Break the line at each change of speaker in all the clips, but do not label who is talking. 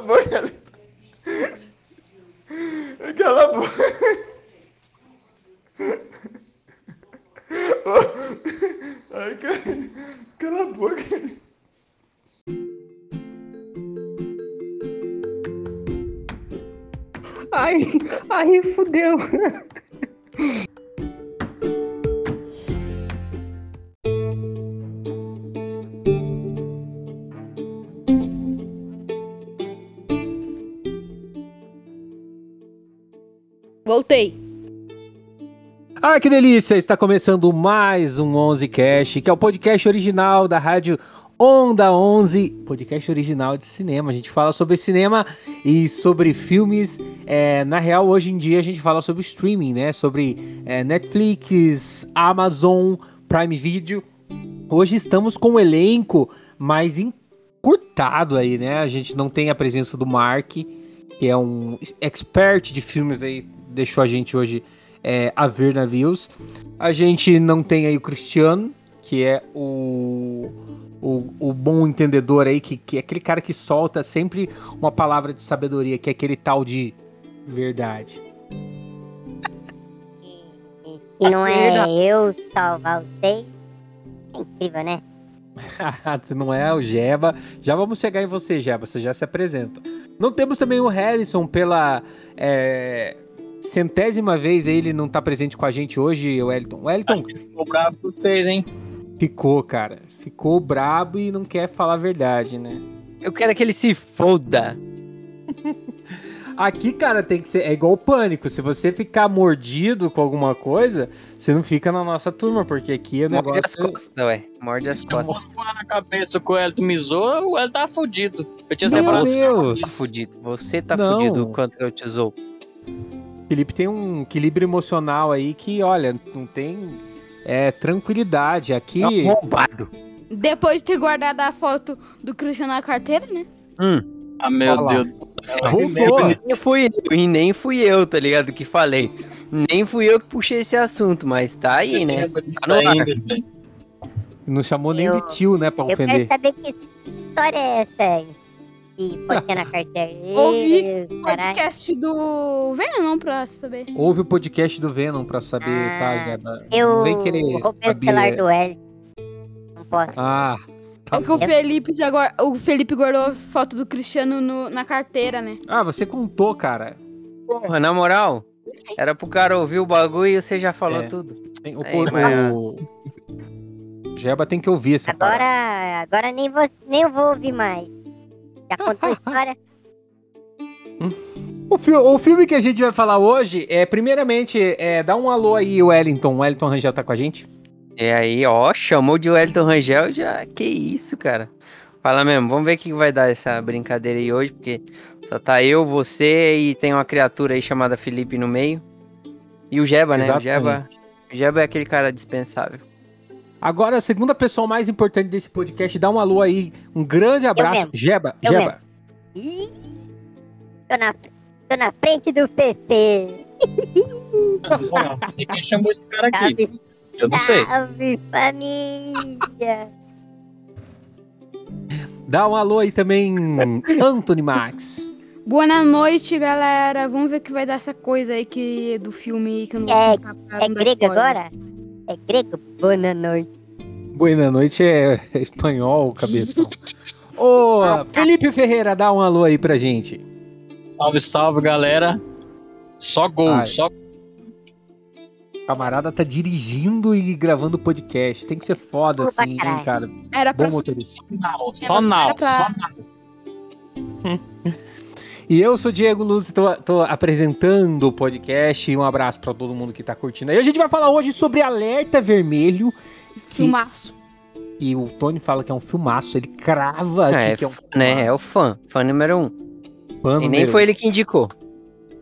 Cala
Ah, que delícia! Está começando mais um 11 Cast, que é o podcast original da rádio Onda 11, podcast original de cinema. A gente fala sobre cinema e sobre filmes. É, na real, hoje em dia a gente fala sobre streaming, né? Sobre é, Netflix, Amazon, Prime Video. Hoje estamos com um elenco mais encurtado aí, né? A gente não tem a presença do Mark, que é um expert de filmes aí, deixou a gente hoje é, a ver navios. A gente não tem aí o Cristiano, que é o, o, o, bom entendedor aí, que, que é aquele cara que solta sempre uma palavra de sabedoria, que é aquele tal de verdade.
E, e não é eu salvar vocês. É incrível, né?
Se não é o Jeba, já vamos chegar em você, Jeba, você já se apresenta. Não temos também o Harrison pela é, centésima vez ele não tá presente com a gente hoje, o Wellington. Wellington.
Ficou bravo com vocês, hein?
Ficou, cara. Ficou brabo e não quer falar a verdade, né?
Eu quero que ele se foda.
Aqui, cara, tem que ser. É igual o pânico. Se você ficar mordido com alguma coisa, você não fica na nossa turma, porque aqui o
Morde
negócio.
as costas, ué. Morde as
Se
costas.
eu for na cabeça que o Elton misou, o Elton tá fudido. Eu tinha
Meu
separado.
Deus.
Tá fudido. Você tá
Não.
fudido quanto eu te usou.
Felipe tem um equilíbrio emocional aí que, olha, não tem é, tranquilidade. Aqui.
É um arrombado.
Depois de ter guardado a foto do Cristiano na carteira, né?
Hum.
Ah, meu
Olha.
Deus.
Assim. Nem fui eu, e nem fui eu, tá ligado? Que falei. Nem fui eu que puxei esse assunto, mas tá aí, né? Tá no ar.
Não chamou nem
Eu-
de tio, né, pra
Eu quero
ofender.
saber que história é essa aí. Que fotinha na carteira.
Ouvi
Ih, caralho.
Podcast do Venom pra saber.
Ouve o podcast do Venom pra saber,
Ah,
tá?
Eu
vem querer
o
saber.
celular do L. Não posso.
Ah, tá
É que o. Felipe, já o Felipe guardou a foto do Cristiano no- na carteira, né?
Ah, você contou, cara.
Porra, na moral, era pro cara ouvir o bagulho e você já falou
É.
tudo.
Tem- o,
Aí,
por-
mas-
o- Jeba tem que ouvir essa parada.
Agora, agora nem, vou, nem eu vou ouvir mais. Já contou a história?
O, fi- o filme que a gente vai falar hoje é, primeiramente, é, dá um alô aí, Wellington. O Wellington Rangel tá com a gente?
E aí, ó, chamou de Wellington Rangel, já. Que isso, cara. Fala mesmo, vamos ver o que vai dar essa brincadeira aí hoje, porque só tá eu, você e tem uma criatura aí chamada Felipe no meio. E o Jeba, né? O Jeba, o Jeba é aquele cara dispensável.
Agora, a segunda pessoa mais importante desse podcast, dá um alô aí. Um grande abraço. Jeba,
Eu
Jeba.
Ih, tô na, tô na frente do PP.
Bom, não sei quem chamou esse cara aqui.
Salve,
Eu não sei.
salve família.
Dá um alô aí também, Anthony Max.
Boa noite, galera. Vamos ver o que vai dar essa coisa aí que, do filme que eu não
É- É
não dar
grego agora? É grego? Boa noite.
Boa noite é espanhol, cabeção. Ô, Felipe Ferreira, dá um alô aí pra gente.
Salve, salve, galera. Só gol,
Ai.
só
camarada tá dirigindo e gravando podcast. Tem que ser foda
Opa,
assim, hein, cara.
Era pra
Bom motorista.
nau, só
pra-
só nau.
E eu sou Diego Luz, tô, tô apresentando o podcast. E um abraço pra todo mundo que tá curtindo aí. A gente vai falar hoje sobre Alerta Vermelho. Que,
filmaço.
que o Tony fala que é um filmaço. Ele crava aqui
É,
que é um
f- né? É o
filmaço.
fã. Fã número um.
Fã
E nem
número
foi ele que indicou.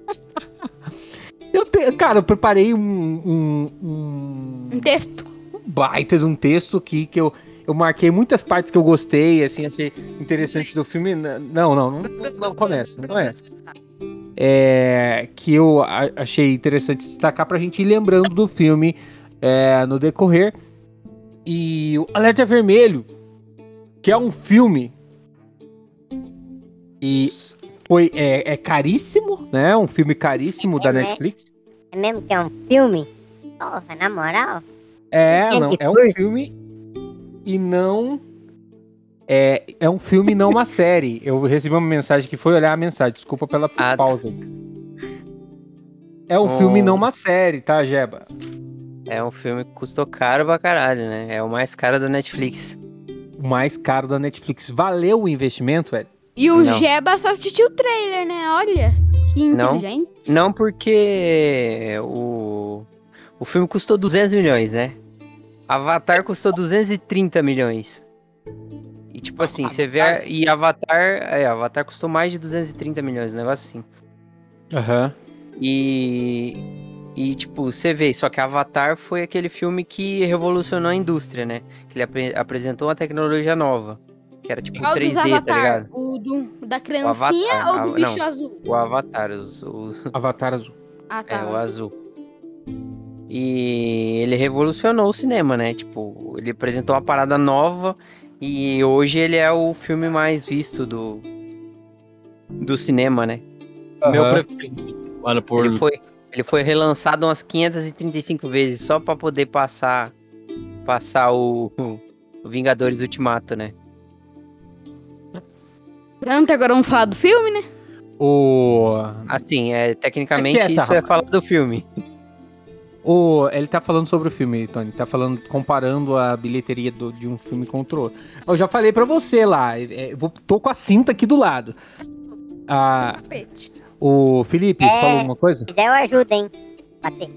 Eu te- cara, eu preparei um, um, um,
Um texto.
um baita de um texto aqui que eu, eu marquei muitas partes que eu gostei, assim, achei interessante do filme. Não, não, não, não começa, não começa. É, que eu a- achei interessante destacar pra gente ir lembrando do filme é, no decorrer. E o Alerta Vermelho, que é um filme. E foi é, é caríssimo, né? Um filme caríssimo da
É, né?
Netflix.
É mesmo que é um filme? Porra, na moral.
É, não, é um filme e não é, é um filme e não uma série. Eu recebi uma mensagem que foi olhar a mensagem. Desculpa pela
Ah,
pausa. É um
Oh.
filme e não uma série, tá, Jeba?
É um filme que custou caro pra caralho, né? É o mais caro da Netflix.
O mais caro da Netflix. Valeu o investimento, velho?
E o
Não.
Jeba só assistiu o trailer, né? Olha. Que
Não.
inteligente.
Não porque o, o filme custou 200 milhões, né? Avatar custou 230 milhões. E tipo assim, você vê. a- E Avatar. É, Avatar custou mais de 230 milhões, um negócio assim.
Aham.
E. E, tipo, você vê, só que Avatar foi aquele filme que revolucionou a indústria, né? Que ele apre- apresentou uma tecnologia nova. Que era tipo
Qual dos
3D, tá
Avatar?
ligado?
o do, da criancinha
Avatar,
ou do bicho
não.
azul?
O Avatar, os, os-
Avatar azul.
Ah, tá.
é, o azul. E ele revolucionou o cinema, né? Tipo, ele apresentou uma parada nova e hoje ele é o filme mais visto do, do cinema, né?
Meu
Aham.
preferido. Olha, por.
Ele foi, ele foi relançado umas 535 vezes só pra poder passar passar o, o Vingadores Ultimato, né?
Pronto, agora vamos falar do filme, né?
O,
Assim, é, tecnicamente
É quieta,
isso é falar do filme.
O, ele tá falando sobre o filme, Tony. Tá falando, comparando a bilheteria do- de um filme contra o outro. Eu já falei pra você lá. é, eu vou- tô com a cinta aqui do lado. Ah, o Felipe, você
É.
falou alguma coisa?
Se der, eu ajudo, hein? Bater.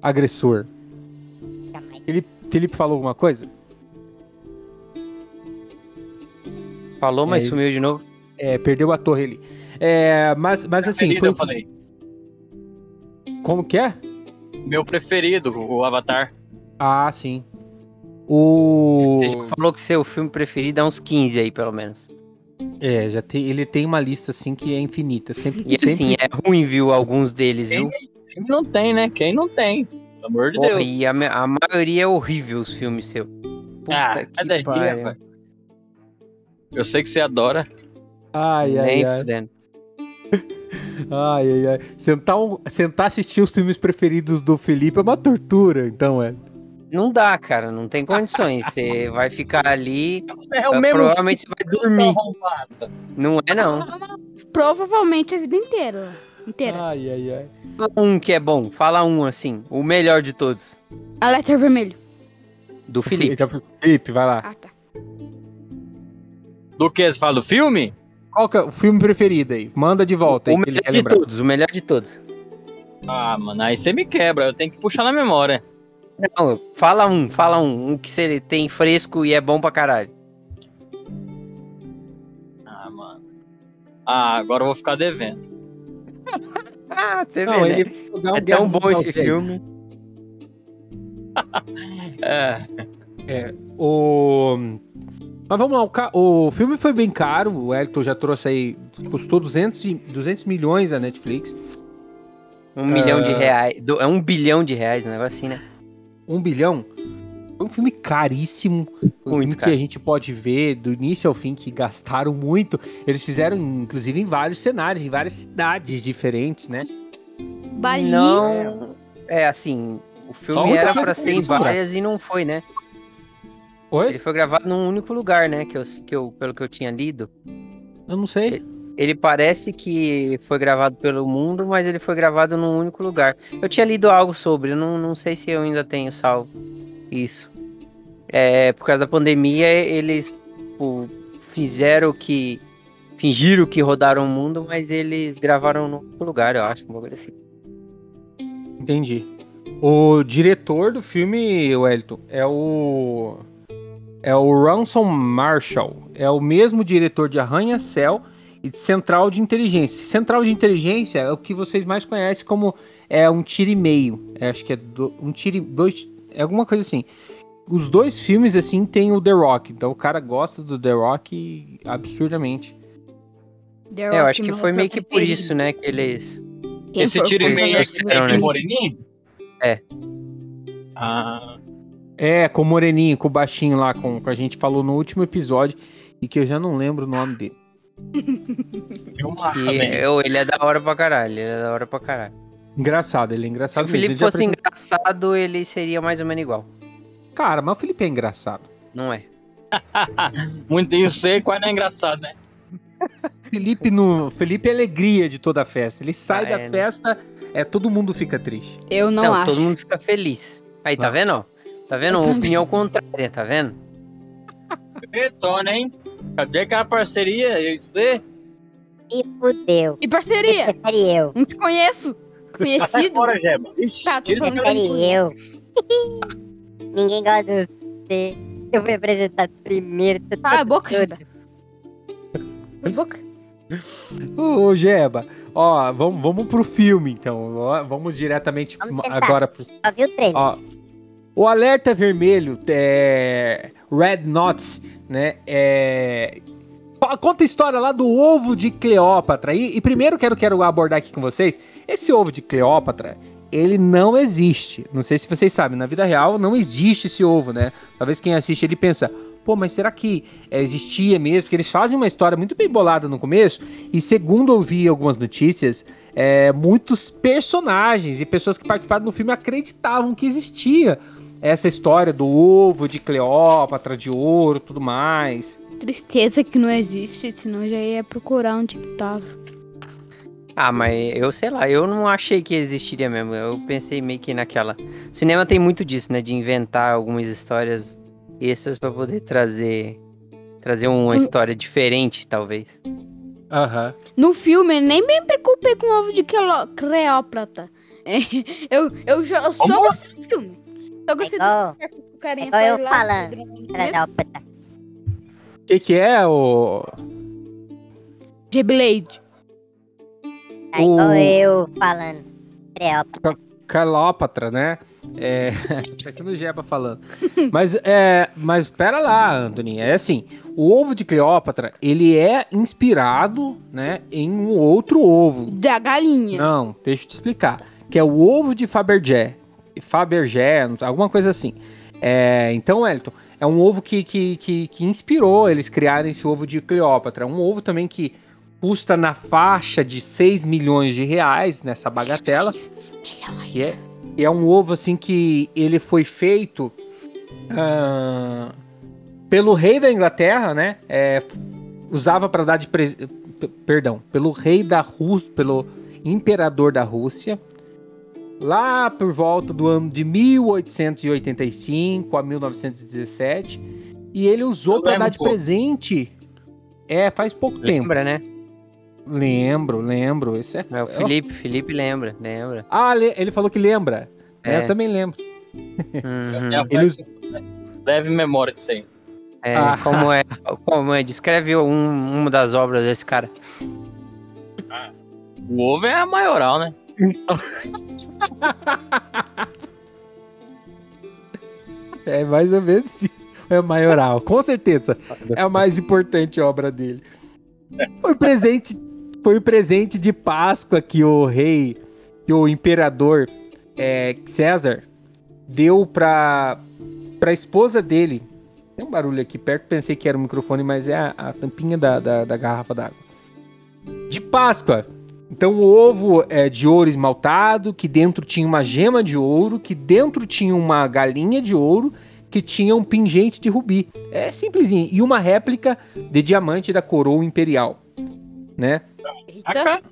Agressor.
Jamais.
Felipe, Felipe falou alguma coisa?
Falou, mas
É,
sumiu de novo.
É, perdeu a torre ali. É, mas, mas assim, foi.
eu falei.
Como que é?
Meu preferido, o Avatar.
Ah, sim. O.
Você falou que seu filme preferido é uns 15 aí, pelo menos.
É, já tem, ele tem uma lista assim que é infinita. Sempre,
E
sempre
assim, é ruim, viu, alguns deles, viu?
Quem não tem, né? Quem não tem? Pelo amor de
Porra,
Deus.
e a, a maioria é horrível os filmes seu. Puta
Ah,
que pariu.
Eu sei que você adora.
Ai, ai,
Nem
ai.
fudendo.
Ai, ai, ai. Sentar, um- sentar assistir os filmes preferidos do Felipe é uma tortura, então é.
Não dá, cara, não tem condições. Você vai ficar ali,
É
ah, provavelmente você vai dormir. Não é não.
Provavelmente a vida inteira. Inteira.
Ai, ai, ai.
Fala um que é bom, fala um assim, o melhor de todos.
Alerta vermelho.
Do Felipe.
Felipe, vai lá.
Ah, tá.
Do que? Você fala do filme?
Qual que é o filme preferido aí? Manda de volta aí
o
que ele
melhor de todos, o melhor de todos.
Ah, mano, aí você me quebra. Eu tenho que puxar na memória.
Não, fala um, fala um, um que você tem fresco e é bom pra caralho.
Ah, mano. Ah, agora eu vou ficar devendo.
Ah, você
Não,
vê, né?
um
É tão bom esse filme.
É,
O... Mas vamos lá, o, ca- o filme foi bem caro, o Elton já trouxe aí, custou 200, e- 200 milhões a Netflix,
Um milhão de
Ah.
reais. do- é um bilhão de reais, um negócio assim, né?
1 bilhão. Foi um filme caríssimo, um
Muito
filme que
caro.
a gente pode ver do início ao fim que gastaram muito. Eles fizeram, inclusive, em vários cenários, em várias cidades diferentes, né?
Bali.
Não. É assim, o filme era pra
que
ser em várias e não foi, né?
Oi?
Ele foi gravado num único lugar, né? Que eu, que eu, pelo que eu tinha lido.
Eu não sei.
Ele parece que foi gravado pelo mundo, mas ele foi gravado num único lugar. Eu tinha lido algo sobre, não, não sei se eu ainda tenho salvo isso. É, por causa da pandemia, eles tipo, fizeram que. Fingiram que rodaram o mundo, mas eles gravaram num único lugar, eu acho, um bagulho assim.
Entendi. O diretor do filme, Wellington, é o. É o Ransom Marshall. É o mesmo diretor de Arranha-Céu e de Central de Inteligência. Central de Inteligência é o que vocês mais conhecem como é um tiro e meio. É, acho que é do- um tiro e dois. É alguma coisa assim. Os dois filmes, assim, tem o The Rock. Então o cara gosta do The Rock absurdamente.
The
É, eu
Rock,
acho que foi
ator
meio que por isso, né, que eles.
Quem
Esse tiro e meio é que tem
né?
moreninho?
É.
Ah,
É, com o Moreninho, com o baixinho lá, com, que a gente falou no último episódio e que eu já não lembro o nome dele.
E
também.
eu, ele é da hora pra caralho, ele é da hora pra caralho.
Engraçado, ele é
Se
engraçado.
o
mesmo.
Felipe fosse
apresentou-
engraçado, ele seria mais ou menos igual.
Cara, mas o Felipe é engraçado.
Não é?
Muito isso sei, quase não é engraçado, né?
Felipe no Felipe é alegria de toda a festa. Ele sai
Ah,
da
é, né?
festa, é todo mundo fica triste.
Eu não,
Não,
acho.
todo mundo fica feliz. Aí, tá vendo? Tá vendo? Opinião contrária, tá vendo?
Retona, hein? Cadê aquela parceria? Eu ia dizer,
E fudeu.
E parceria?
Eu.
Não te conheço. Conhecido?
fora, Geba. Ixi,
Tá,
tira essa
eu. Ninguém gosta de você. Eu fui apresentado primeiro.
Cala a boca, boca.
Ô, Jeba, ó, vamos, vamos pro filme então. Ó, Vamos diretamente
Vamos
agora pro.
Só viu o trailer.
Ó, o alerta vermelho, é, Red Knots, né? É, conta a história lá do ovo de Cleópatra. E, e primeiro quero, quero abordar aqui com vocês: esse ovo de Cleópatra, ele não existe. Não sei se vocês sabem, na vida real não existe esse ovo, né? Talvez quem assiste ele pensa. Pô, mas será que é, existia mesmo? Porque eles fazem uma história muito bem bolada no começo. E segundo eu vi algumas notícias, é, muitos personagens e pessoas que participaram do filme acreditavam que existia essa história do ovo de Cleópatra, de ouro, tudo mais.
Tristeza que não existe, senão eu já ia procurar onde que tava.
Ah, mas eu sei lá, eu não achei que existiria mesmo. Eu pensei meio que naquela. O cinema tem muito disso, né? De inventar algumas histórias extras pra poder trazer. Trazer uma
Hum.
história diferente, talvez.
Aham.
No filme, nem me preocupei com o ovo de Cleópatra. Eu, eu, eu só
Como?
gostei do filme. Só gostei
igual-
do carinha
igual eu falando.
O que, que é o.
G-Blade.
Tá igual
O-
eu falando. Cleópatra.
Cleópatra, né? É. Parecendo o Jeba falando. Mas, é. Mas pera lá, Anthony. É assim: o ovo de Cleópatra, ele é inspirado, né? Em um outro ovo.
Da galinha.
Não, deixa eu te explicar. Que é o ovo de Fabergé. Fabergé, alguma coisa assim. É, então, Elton, é um ovo que, que, que, que inspirou eles criarem esse ovo de Cleópatra. Um ovo também que custa na faixa de 6 milhões de reais nessa bagatela. Que é, e é um ovo assim que ele foi feito ah, pelo rei da Inglaterra, né? É, usava para dar de pres... p- perdão, pelo rei da Rússia, pelo imperador da Rússia, lá por volta do ano de 1885 a 1917, e ele usou para dar de
pouco.
presente. É, faz pouco tempo.
Lembra, né?
Lembro, lembro. Esse é,
É, o Felipe, Felipe lembra, lembra.
Ah, le- ele falou que lembra. É,
É.
eu também lembro.
Uhum.
É,
Ele
Leve memória disso aí.
É,
Ah.
como é? Como é? Descreve um, uma das obras desse cara.
O ovo é a maioral, né?
É mais ou menos isso. É maioral, com certeza. É a mais importante obra dele. Foi presente, foi o presente de Páscoa que o rei, que o imperador é, César deu para para esposa dele. Tem um barulho aqui perto, pensei que era o microfone, mas é a, a tampinha da, da, da garrafa d'água. De Páscoa. Então o ovo é de ouro esmaltado, que dentro tinha uma gema de ouro, que dentro tinha uma galinha de ouro, que tinha um pingente de rubi. É simplesinho. E uma réplica de diamante da coroa imperial, né?
Eita.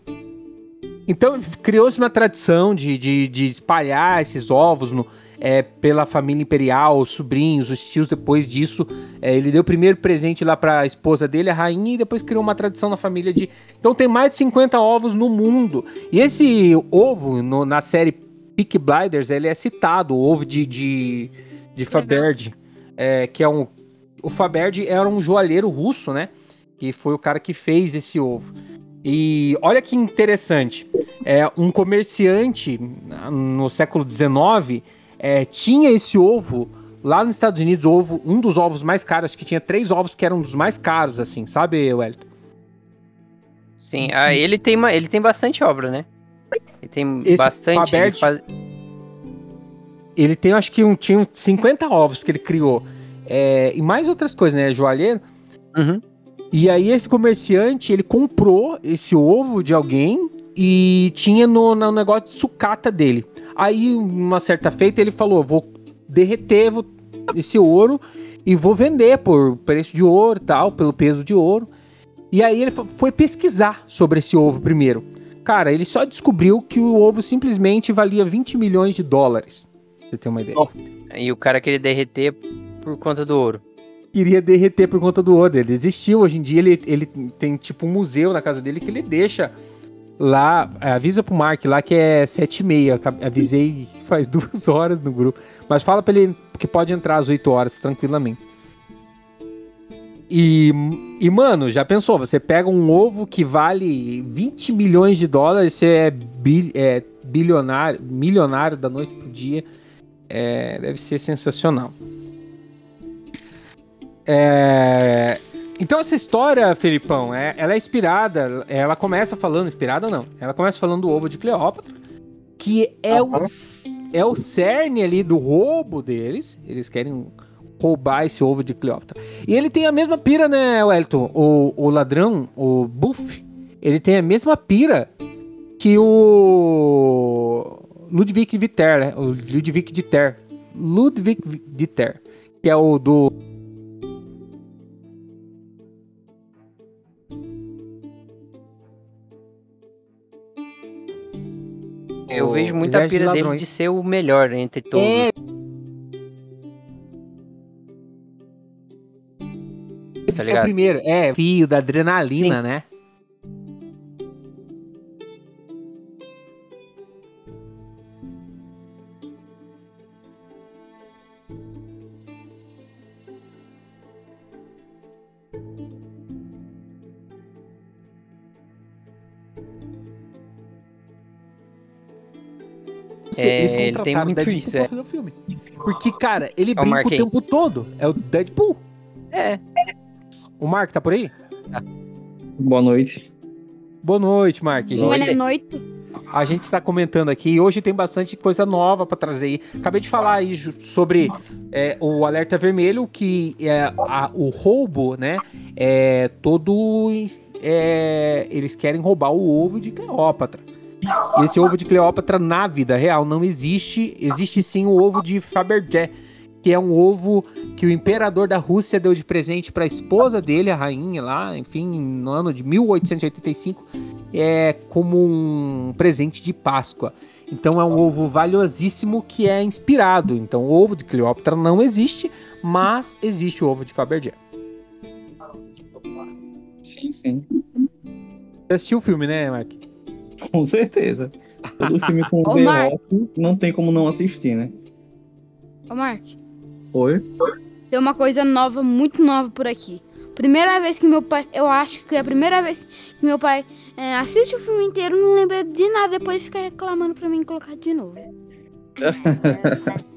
Então criou-se uma tradição de, de, de espalhar esses ovos no- é, pela família imperial, os sobrinhos, os tios. Depois disso, é, ele deu o primeiro presente lá para a esposa dele, a rainha, e depois criou uma tradição na família de. Então tem mais de 50 ovos no mundo. E esse ovo, no- na série Peak Blinders, ele é citado, o ovo de, de, de Faberge, é, que é um. O Faberge era um joalheiro russo, né? Que foi o cara que fez esse ovo. E olha que interessante. É, um comerciante no século XIX é, tinha esse ovo lá nos Estados Unidos, ovo, um dos ovos mais caros, acho que tinha três ovos que eram dos mais caros, assim, sabe, Wellington?
Sim, ah, ele tem uma, ele tem bastante obra, né? Ele tem
Esse
bastante. Ele faz...
Ele tem, acho que um, tinha uns 50 ovos que ele criou. É, e mais outras coisas, né? Joalheiro.
Uhum.
E aí esse comerciante, ele comprou esse ovo de alguém e tinha no, no negócio de sucata dele. Aí, uma certa feita, ele falou: vou derreter vou, esse ouro e vou vender por preço de ouro tal, pelo peso de ouro. E aí ele foi pesquisar sobre esse ovo primeiro. Cara, ele só descobriu que o ovo simplesmente valia 20 milhões de dólares. Pra você ter uma ideia.
E o cara queria derreter por conta do ouro.
Queria derreter por conta do ouro. Ele existiu. Hoje em dia ele, ele tem tipo um museu na casa dele que ele deixa lá. Avisa pro Mark lá que é 7 e meia. Avisei faz duas horas no grupo. Mas fala pra ele que pode entrar às 8 horas tranquilamente. E, e, mano, já pensou? Você pega um ovo que vale 20 milhões de dólares, você é, é bilionário, milionário da noite pro dia. É, deve ser sensacional. É, então essa história, Felipão, é, ela é inspirada, ela começa falando, inspirada não, ela começa falando do ovo de Cleópatra, que é, uhum. o, é o cerne ali do roubo deles, eles querem roubar esse ovo de Cleópatra. E ele tem a mesma pira, né, Wellington? O, o ladrão, o Buff, ele tem a mesma pira que o Ludwig Viter, né? O Ludwig Dieter. Ludwig Dieter, que é o do
Eu vejo muita pira de dele de ser o melhor entre todos. É,
tá ligado? É o primeiro, é, fio da adrenalina, Sim. né?
É, ele tem muito Deadpool isso, é.
Porque, cara, ele é brinca o tempo todo. É o Deadpool.
É.
O Mark tá por aí?
Boa noite.
Boa noite, Mark.
Boa noite.
A gente está comentando aqui e hoje tem bastante coisa nova para trazer aí. Acabei de falar aí sobre é, o alerta vermelho, que é a, o roubo, né? É todo. É, eles querem roubar o ovo de Cleópatra. E esse ovo de Cleópatra na vida real não existe. Existe sim o ovo de Fabergé que é um ovo que o imperador da Rússia deu de presente para a esposa dele, a rainha lá, enfim, no ano de 1885, é como um presente de Páscoa. Então é um ovo valiosíssimo que é inspirado. Então o ovo de Cleópatra não existe, mas existe o ovo de Fabergé.
Sim, sim.
Você assistiu o filme, né, Mark?
Com certeza. Todo filme com o Mark... não tem como não assistir, né?
Ô, Mark.
Oi?
Tem uma coisa nova, muito nova por aqui. Primeira vez que meu pai, eu acho que é a primeira vez que meu pai é, assiste o filme inteiro, não lembra de nada, depois fica reclamando pra mim colocar de novo.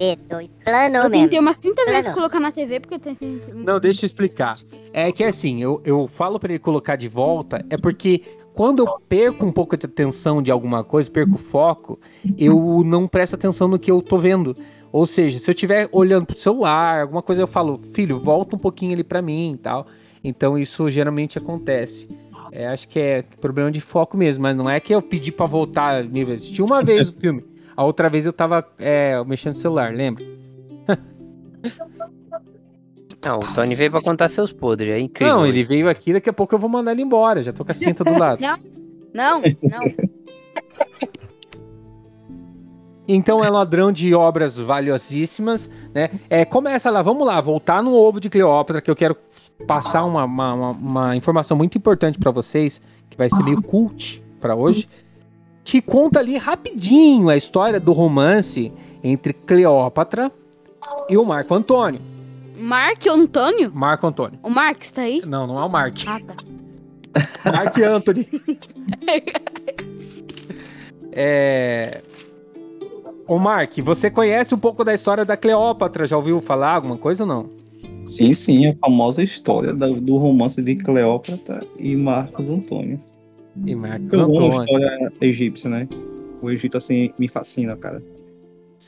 D2, plano
eu tentei umas 30 vezes colocar na TV porque tem.
Não, deixa eu explicar. É que assim, eu, eu falo para ele colocar de volta, é porque quando eu perco um pouco de atenção de alguma coisa, perco o foco, eu não presto atenção no que eu tô vendo. Ou seja, se eu estiver olhando pro celular, alguma coisa eu falo, filho, volta um pouquinho ali para mim e tal. Então isso geralmente acontece. É, acho que é problema de foco mesmo, mas não é que eu pedi para voltar vezes. Assisti uma vez o filme, a outra vez eu tava é, mexendo no celular, lembra?
Não, o Tony veio pra contar seus podres, é incrível.
Não, ele veio aqui, daqui a pouco eu vou mandar ele embora, já tô com a cinta do lado.
Não, não, não.
Então é ladrão de obras valiosíssimas, né? É, começa lá, vamos lá, voltar no ovo de Cleópatra, que eu quero passar uma, uma, uma, uma informação muito importante para vocês, que vai ser meio cult para hoje, que conta ali rapidinho a história do romance entre Cleópatra e o Marco Antônio.
Marco Antônio?
Marco Antônio.
O Mark está aí?
Não, não é o Mark.
Ah, tá.
Mark Anthony. é, Ô Mark, você conhece um pouco da história da Cleópatra? Já ouviu falar alguma coisa ou não?
Sim, sim, a famosa história do romance de Cleópatra e Marcos Antônio.
E Marcos Eu Antônio.
Amo a história egípcia, né? O Egito, assim, me fascina, cara.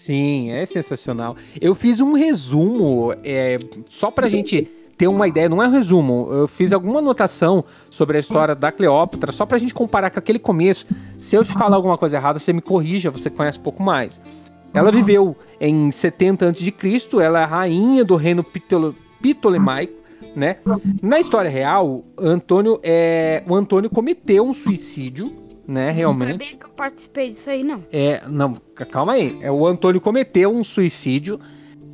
Sim, é sensacional. Eu fiz um resumo é, só pra gente ter uma ideia, não é um resumo, eu fiz alguma anotação sobre a história da Cleópatra, só pra gente comparar com aquele começo. Se eu te falar alguma coisa errada, você me corrija, você conhece um pouco mais. Ela viveu em 70 a.C., ela é a rainha do reino Ptolemaico, né? Na história real, Antônio é, o Antônio cometeu um suicídio, né,
Não
realmente.
sabia que eu participei disso aí, não.
É, não, calma aí. É, o Antônio cometeu um suicídio.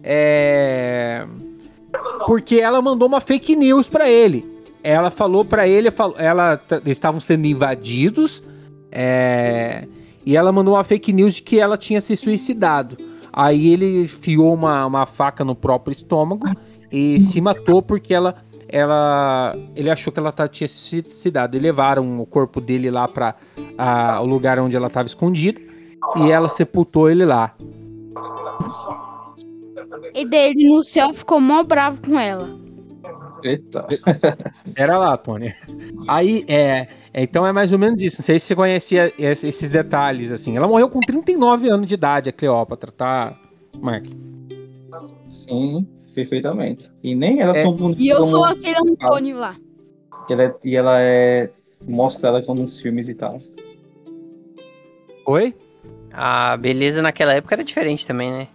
É, porque ela mandou uma fake news pra ele. Ela falou pra ele, ela eles estavam sendo invadidos. é, e ela mandou uma fake news de que ela tinha se suicidado. Aí ele enfiou uma, uma faca no próprio estômago e se matou porque ela, ela, ele achou que ela tá- tinha se suicidado. E levaram o corpo dele lá para o lugar onde ela estava escondida e ela sepultou ele lá.
E daí ele no céu ficou mó bravo com ela.
Eita.
Era lá, Tony. Aí, é, é, então é mais ou menos isso. Não sei se você conhecia es- esses detalhes, assim. Ela morreu com 39 anos de idade, a Cleópatra, tá, Mark?
Sim, perfeitamente. E nem ela
É.
tão bonita
E eu
como
sou aquele Antônio lá.
ela é, e ela é mostrada como nos filmes e tal.
Oi?
A beleza naquela época era diferente também, né?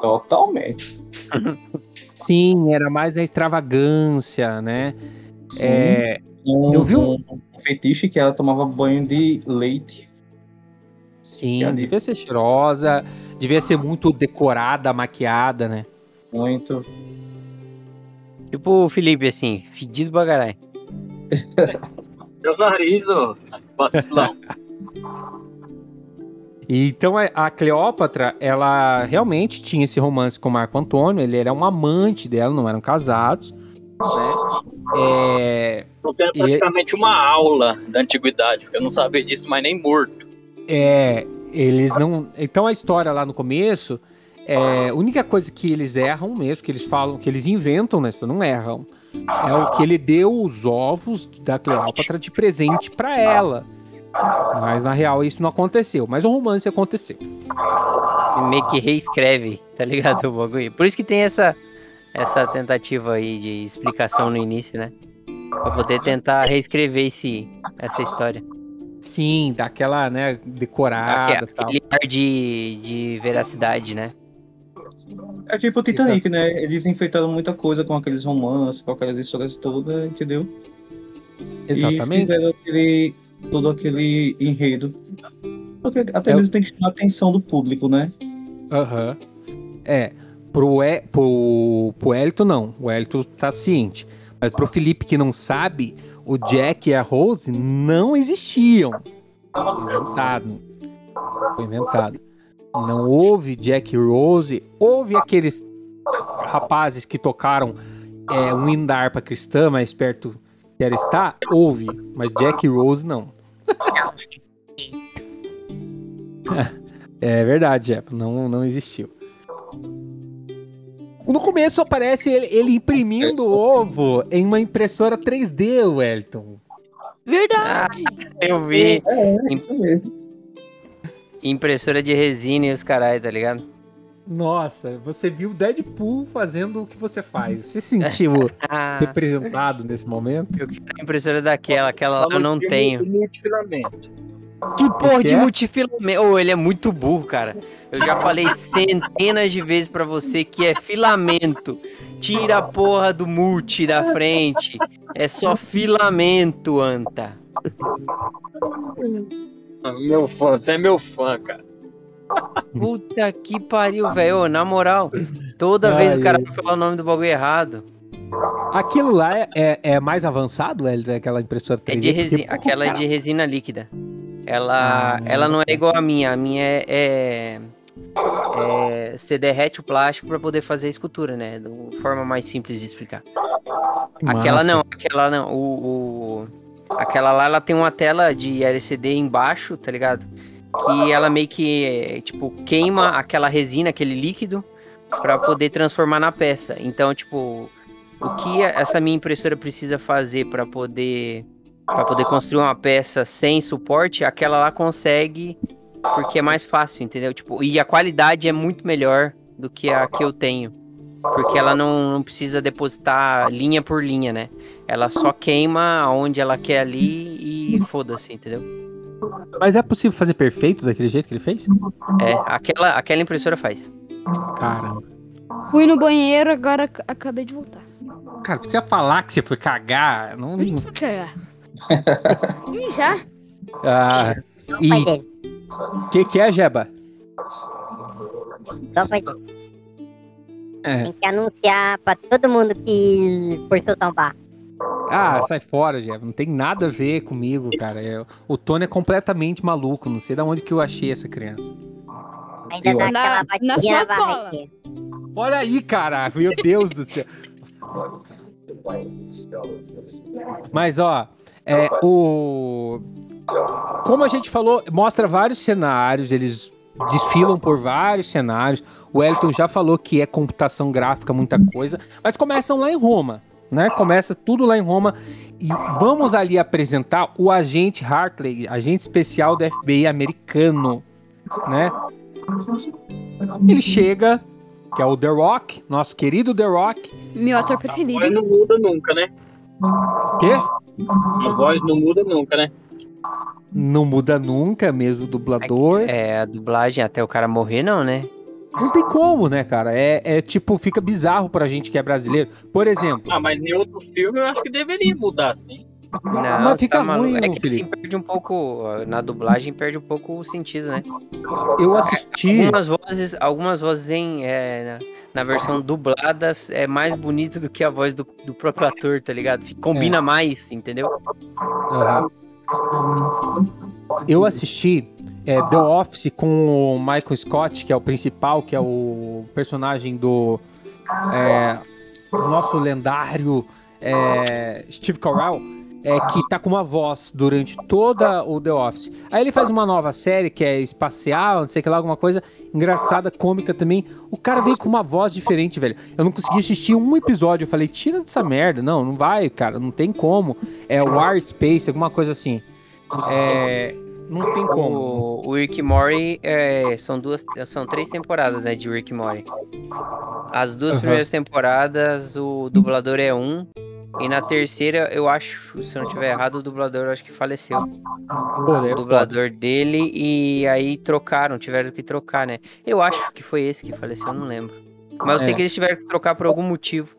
Totalmente.
Sim, era mais na extravagância, né?
Sim.
É,
um,
eu vi um-
um fetiche que ela tomava banho de leite.
sim,
Já
devia ser cheirosa, devia ser muito decorada, maquiada, né?
Muito.
Tipo o Felipe, assim, fedido pra caralho.
Meu nariz, ô. Vacilão.
E então a- Cleópatra, ela realmente tinha esse romance com o Marco Antônio, ele era um amante dela, não eram casados, né? É,
Eu tenho praticamente uma aula da antiguidade. Eu não sabia disso, mas nem morto.
é, eles não. Então a história lá no começo, é, a única coisa que eles erram mesmo, que eles falam, que eles inventam, né? Isso não erram. É o que ele deu os ovos da Cleópatra de presente pra ela. Mas na real isso não aconteceu. Mas o romance aconteceu.
E meio que reescreve, tá ligado? O bagulho. Por isso que tem essa, essa tentativa aí de explicação no início, né? Pra poder tentar reescrever esse, essa história.
Sim, daquela, né, decorada.
Aquele ar de, de veracidade, né?
É tipo o Titanic, né? Eles enfeitaram muita coisa com aqueles romances, com aquelas histórias todas, entendeu? E
Exatamente.
fizeram aquele, todo aquele enredo. Porque até
É
mesmo tem que chamar a atenção do público, né?
Aham. É, pro, e, pro, pro Elton não, o Elton tá ciente. Mas pro Felipe que não sabe, o Jack e a Rose não existiam. Foi inventado. Foi inventado. Não houve Jack Rose, houve aqueles rapazes que tocaram é, um hino da harpa cristã mais perto que era estar, houve, mas Jack Rose não. É verdade, Jeff. Não, não existiu. No começo aparece ele, ele imprimindo o ovo em uma impressora 3D, Wellington.
Verdade.
Eu vi
É, é isso mesmo.
Impressora de resina e os caralho, tá ligado?
Nossa, você viu o Deadpool fazendo o que você faz. Você se sentiu representado nesse momento?
eu quero a impressora daquela, aquela lá eu não
de
tenho.
Multifilamento.
Que porra
que
de
é?
multifilamento? Ô, ele é muito burro, cara. Eu já falei centenas de vezes pra você que é filamento. Tira a porra do multi da frente. É só filamento, Anta.
Meu fã, você é meu fã, cara.
Puta que pariu, velho. Na moral, toda vez o cara vai falar o nome do bagulho errado.
Aquilo lá é, é- é mais avançado, Wellington, aquela impressora 3D?
É de
Porque,
resina,
porra,
aquela é
cara,
de resina líquida. Ela,
Ah,
ela não é igual a minha. A minha é, é, é- você derrete o plástico pra poder fazer a escultura, né? De forma mais simples de explicar. Aquela
massa.
não, aquela não. O, o- aquela lá, ela tem uma tela de LCD embaixo, tá ligado? Que ela meio que, tipo, queima aquela resina, aquele líquido, pra poder transformar na peça. Então, tipo, o que essa minha impressora precisa fazer pra poder para poder construir uma peça sem suporte, aquela lá consegue porque é mais fácil, entendeu? Tipo, e a qualidade é muito melhor do que a que eu tenho. Porque ela não, não precisa depositar linha por linha, né? Ela só queima onde ela quer ali e foda-se, entendeu?
Mas é possível fazer perfeito daquele jeito que ele fez?
É, aquela, aquela impressora faz.
Caramba.
Fui no banheiro, agora ac- acabei de voltar.
Cara, precisa falar que você foi cagar. Não...
Que foi cagar? Ih, já?
Ah, E- o que, que é, Jeba?
Só foi.
É.
Tem que anunciar pra todo mundo que for soltar um barco.
Ah, sai fora, Jeba. Não tem nada a ver comigo, cara. É- o Tony é completamente maluco. Não sei de onde que eu achei essa criança.
Ainda
Eu
dá
acho.
aquela
Na- na sua escola.
Olha aí, cara. Meu Deus do céu. Mas, ó, é, o. Como a gente falou, mostra vários cenários, eles desfilam por vários cenários. O Elton já falou que é computação gráfica, muita coisa, mas começam lá em Roma, né? Começa tudo lá em Roma e vamos ali apresentar o agente Hartley, agente especial do FBI americano, né? Ele chega, que é o The Rock, nosso querido The Rock.
Meu ator
A voz
preferido.
não muda nunca, né?
Quê?
A voz não muda nunca, né?
Não muda nunca, mesmo o dublador.
É, a dublagem até o cara morrer, não, né?
Não tem como, né, cara? É, é tipo, fica bizarro pra gente que é brasileiro. Por exemplo,
Ah, mas em outro filme eu acho que deveria mudar, sim.
Não,
Mas fica
maluco.
ruim,
É que assim perde um pouco. Na dublagem perde um pouco o sentido, né?
eu assisti.
Algumas vozes, algumas vozes em, é, na, na versão dubladas é mais bonito do que a voz do, do próprio ator, tá ligado? Combina mais, entendeu?
Aham. Eu assisti é, The Office com o Michael Scott, que é o principal, que é o personagem do é, nosso lendário é, Steve Carell, é, que tá com uma voz durante toda o The Office. Aí ele faz uma nova série que é espacial, não sei o que lá, alguma coisa engraçada, cômica também. O cara veio com uma voz diferente, velho. Eu não consegui assistir um episódio. Eu falei, tira dessa merda. Não, não vai, cara. Não tem como. É War Space, alguma coisa assim. É. Não tem como.
O, o Rick Mori é, são duas, são três temporadas, né, de Rick Mori. As duas
Aham.
primeiras temporadas o dublador é um e na terceira eu acho, se eu não tiver errado, o dublador eu acho que faleceu.
Pô,
O
é
dublador dele e aí trocaram, tiveram que trocar, né? Eu acho que foi esse que faleceu, eu não lembro. Mas eu sei
É.
que eles tiveram que trocar por algum motivo.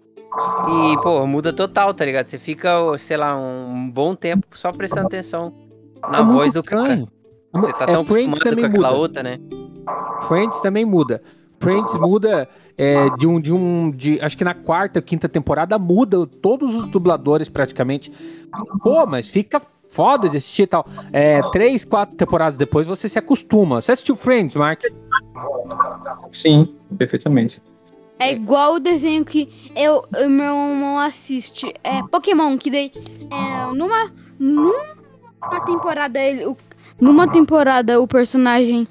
E, pô, muda total, tá ligado? Você fica, sei lá, um bom tempo só prestando atenção na
É muito
voz do cara.
estranho.
Você tá
É,
tão
Friends
acostumado com aquela
muda.
outra, né?
Friends também muda. Friends muda é, de um de um de acho que na quarta, quinta temporada muda todos os dubladores praticamente. Pô, mas fica foda de assistir e tal. É, três, quatro temporadas depois você se acostuma. Você assistiu Friends, Mark?
Sim, perfeitamente.
É igual o desenho que eu, meu irmão assiste. É Pokémon, que daí. É, numa. Numa temporada ele. o- numa temporada o personagem.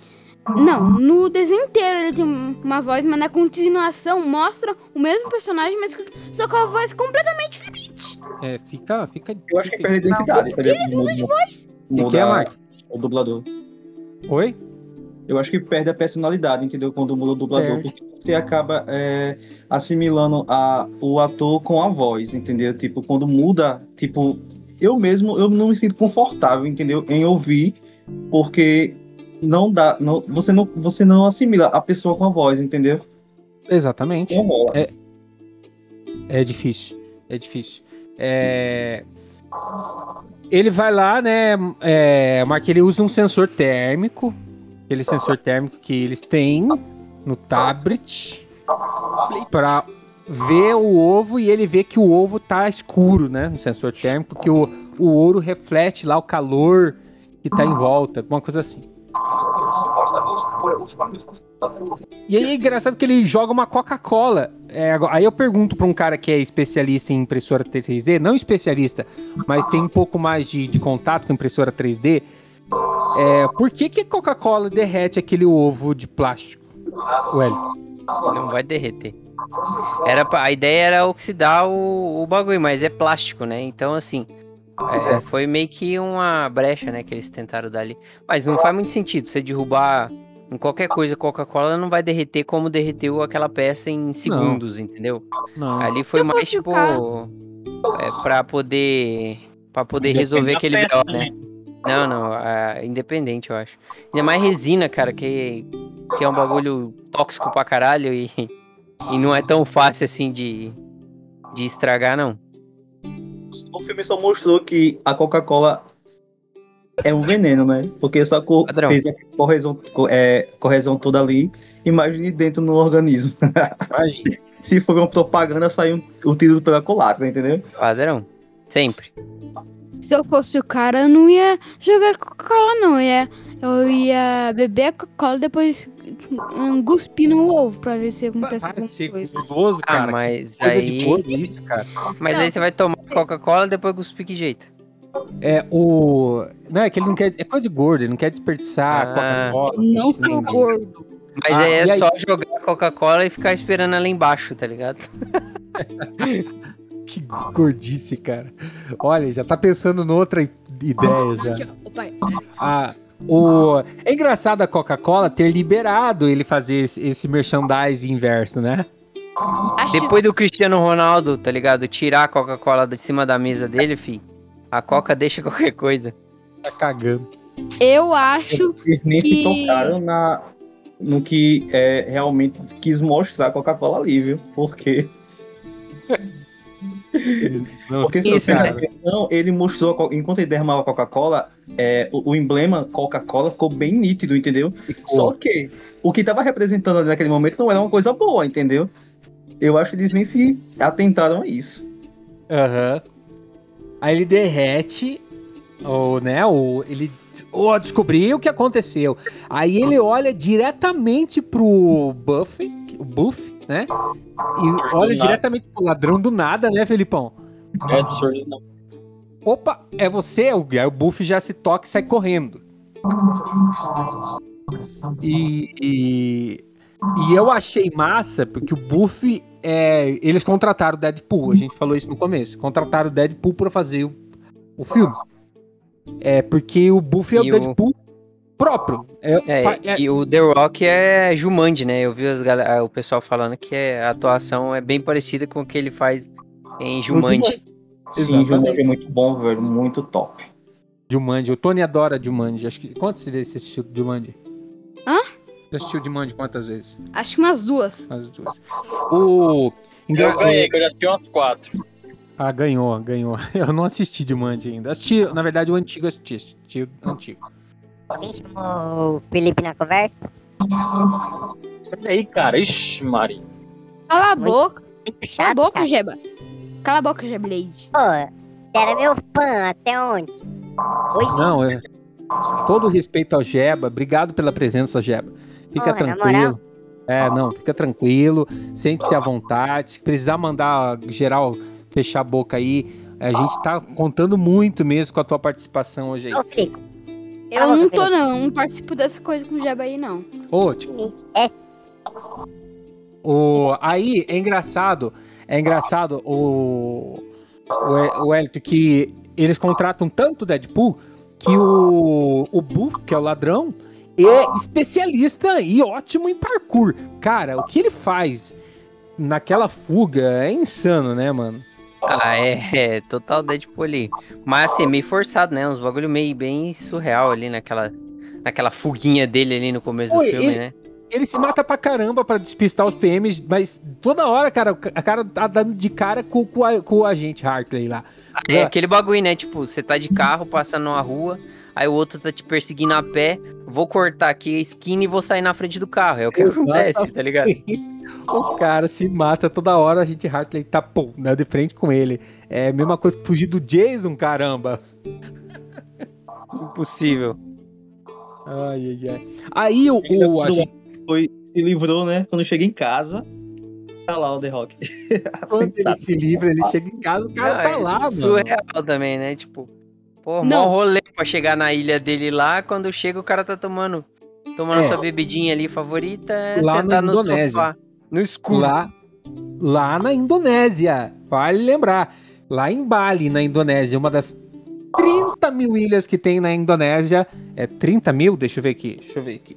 Não, no desenho inteiro ele tem uma voz, mas na continuação mostra o mesmo personagem, mas só com a voz completamente diferente.
É, fica, fica.
Eu acho que perde a identidade. entendeu? Muda,
O que,
muda
que é, Mark?
o dublador.
Oi?
Eu acho que perde a personalidade, entendeu? Quando muda o dublador,
Perde.
porque você acaba é, assimilando a, o ator com a voz, entendeu? Tipo, quando muda, tipo, eu mesmo, eu não me sinto confortável, entendeu? Em ouvir, porque não dá, não, você, não, você não assimila a pessoa com a voz, entendeu?
Exatamente. É. É difícil. É difícil. É, Ele vai lá, né? É... Mark, ele usa um sensor térmico. Aquele sensor térmico que eles têm no tablet. Pra ver o ovo e ele vê que o ovo tá escuro, né? No sensor térmico, que o, o ouro reflete lá o calor que tá em volta, alguma coisa assim. E aí é engraçado que ele joga uma Coca-Cola. É, aí eu pergunto pra um cara que é especialista em impressora 3D, não especialista, mas tem um pouco mais de, de contato com impressora 3D. É, por que, que a Coca-Cola derrete aquele ovo de plástico? Well,
Não vai derreter. Era a ideia era oxidar o, o bagulho, mas é plástico, né? Então, assim, é,
é.
foi meio que uma brecha, né, que eles tentaram dar ali. Mas não faz muito sentido você derrubar Em qualquer coisa, Coca-Cola não vai derreter como derreteu aquela peça em segundos, entendeu?
Não.
Ali foi
Se
mais tipo. É, pra poder. Pra poder
Depende
resolver aquele
peça,
BO, né? Não, não, é independente, eu acho. Ainda mais resina, cara, que, que é um bagulho tóxico pra caralho e, e não é tão fácil assim de, de estragar, não.
O filme só mostrou que a Coca-Cola é um veneno, né? Porque só co
Padrão.
fez a correção, co- é, correção toda ali, imagine dentro no organismo.
Imagina.
Se for uma propaganda, sai um, o tiro pela culatra, entendeu?
Padrão. Sempre.
Se eu fosse o cara, eu não ia jogar Coca-Cola, não. Eu ia, eu ia beber a Coca-Cola e depois hum, cuspir no ovo pra ver se acontece alguma
ser
coisa.
guloso,
Ah,
cara.
mas
que coisa
aí.
de gordo isso, cara.
Mas aí você vai tomar Coca-Cola e depois cuspir que jeito?
É o. Não, é que ele não quer. É coisa de gordo, ele não quer desperdiçar
Ah.
Coca-Cola.
Não sou gordo.
Mas
Ah,
aí é
aí?
só jogar Coca-Cola e ficar esperando ela embaixo, tá ligado?
Que gordice, cara. Olha, já tá pensando noutra ideia já.
Aqui, ó, ô, pai.
Ah, o... É engraçado a Coca-Cola ter liberado ele fazer esse, esse merchandising inverso, né?
Acho,
Depois do Cristiano Ronaldo, tá ligado? Tirar a Coca-Cola de cima da mesa dele, fi. A Coca deixa qualquer coisa.
Tá cagando.
eu acho
Eles nem se
Que-
tocaram na, no que é, realmente quis mostrar a Coca-Cola ali, viu? Porque,
Não,
porque se
Isso,
você prestar
cara.
atenção, ele mostrou, enquanto ele derramava a Coca-Cola, é, o, o emblema Coca-Cola ficou bem nítido, entendeu? Só que o que tava representando ali naquele momento não era uma coisa boa, entendeu? Eu acho que eles nem se atentaram a isso.
Aham. Aí ele derrete, ou, né, o, ele oh, descobriu o que aconteceu. Aí ele olha diretamente pro Buffy, o Buff, né? E olha diretamente pro ladrão do nada, né, Felipão?
É absurdo, não.
Opa, é você? O, aí o Buff já se toca e sai correndo. E, e, e eu achei massa, porque o Buff, é, eles contrataram o Deadpool, a gente falou isso no começo. Contrataram o Deadpool pra fazer o, o filme. É, porque o Buff é o- Deadpool próprio. É,
É,
fa- é-
e o The Rock é Jumanji, né? Eu vi as gal- o pessoal falando que é- a atuação é bem parecida com o que ele faz em Jumanji.
Sim. Jumanji é muito bom, velho. Muito top.
Jumanji. O Tony adora Jumanji. Acho que, quantas vezes você assistiu Jumanji?
Hã?
Você assistiu Jumanji quantas vezes?
acho que umas duas.
As duas. O. engra-
Eu ganhei, que eu já assisti umas quatro.
Ah, ganhou, ganhou. Eu não assisti Jumanji ainda. Assisti, na verdade, o antigo assisti. assisti o antigo.
O Felipe na conversa?
Sai aí, cara. Ixi, Mari.
Cala a
Muito
boca.
Muito
Cala a
chato,
boca,
cara.
Jeba. Cala a boca, Jeblade.
Pô, você era meu fã até onde? Hoje?
Não, é. Todo respeito ao Jeba. Obrigado pela presença, Jeba. Fica
Porra,
tranquilo. É, não, fica tranquilo. Sente-se à vontade. Se precisar mandar geral fechar a boca aí, a gente tá contando muito mesmo com a tua participação hoje aí.
Ô, Felipe,
Eu não tô, não. Não participo dessa coisa com o Jeba aí, não.
Ô,
É,
O, aí é engraçado, é engraçado o, o, E- o Elton que eles contratam tanto o Deadpool que o, o Buff, que é o ladrão, é especialista e ótimo em parkour. Cara, o que ele faz naquela fuga é insano, né, mano?
Ah, é, é, total Deadpool ali. Mas assim, meio forçado, né? Uns bagulho meio bem surreal ali naquela, naquela fuguinha dele ali no começo do
Oi,
filme,
ele-
né?
Ele se mata pra caramba pra despistar os PMs, mas toda hora, cara, a cara tá dando de cara com, com, a- com o agente Hartley lá.
É
Ah.
aquele bagulho, né? Tipo, você tá de carro passando numa rua, aí o outro tá te perseguindo a pé, vou cortar aqui a esquina e vou sair na frente do carro. É o que acontece, tá ligado?
O cara se mata toda hora, a gente Hartley tá pum, né, de frente com ele. É a mesma coisa que fugir do Jason, caramba.
Impossível.
Ai, ai, ai. Aí o, o agente,
Foi, se livrou, né? Quando chega em casa, tá lá o The Rock.
quando ele se livra, ele chega em casa, o cara
Ah,
tá
é
lá, mano.
Surreal também, né? Tipo, pô, mó
Não.
rolê pra chegar na ilha dele lá, quando chega o cara tá tomando, tomando
É.
sua bebidinha ali favorita,
Lá
sentar no
Indonésia.
sofá, no escuro.
Lá, lá na Indonésia. Vale lembrar. Lá em Bali, na Indonésia, uma das 30 mil ilhas que tem na Indonésia. É 30 mil? Deixa eu ver aqui. Deixa eu ver aqui.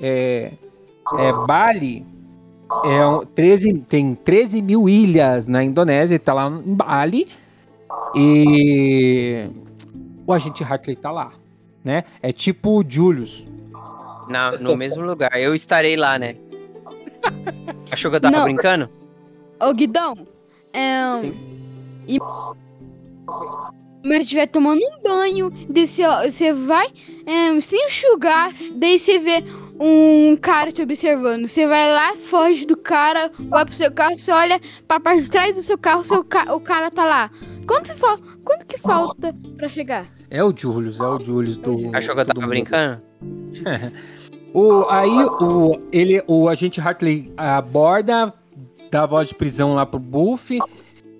é, é Bali é um, 13, tem 13 mil ilhas na Indonésia, ele tá lá em Bali e o agente Hartley tá lá, né? É tipo o Julius.
Na, no mesmo lugar. Eu estarei lá, né? Achou que eu tava
Não.
brincando?
Ô, Guidão, é,
Sim.
e, mas estiver tomando um banho, você, vai é, se enxugar, daí você vê um cara te observando. Você vai lá, foge do cara, vai pro seu carro, você olha pra parte de trás do seu carro, seu ca- o cara tá lá. Quanto, você fa- quanto que falta pra chegar?
É o Julius, é o Julius do.
Achou que eu tava brincando?
O, aí o, ele, o agente Hartley aborda, dá a voz de prisão lá pro Buff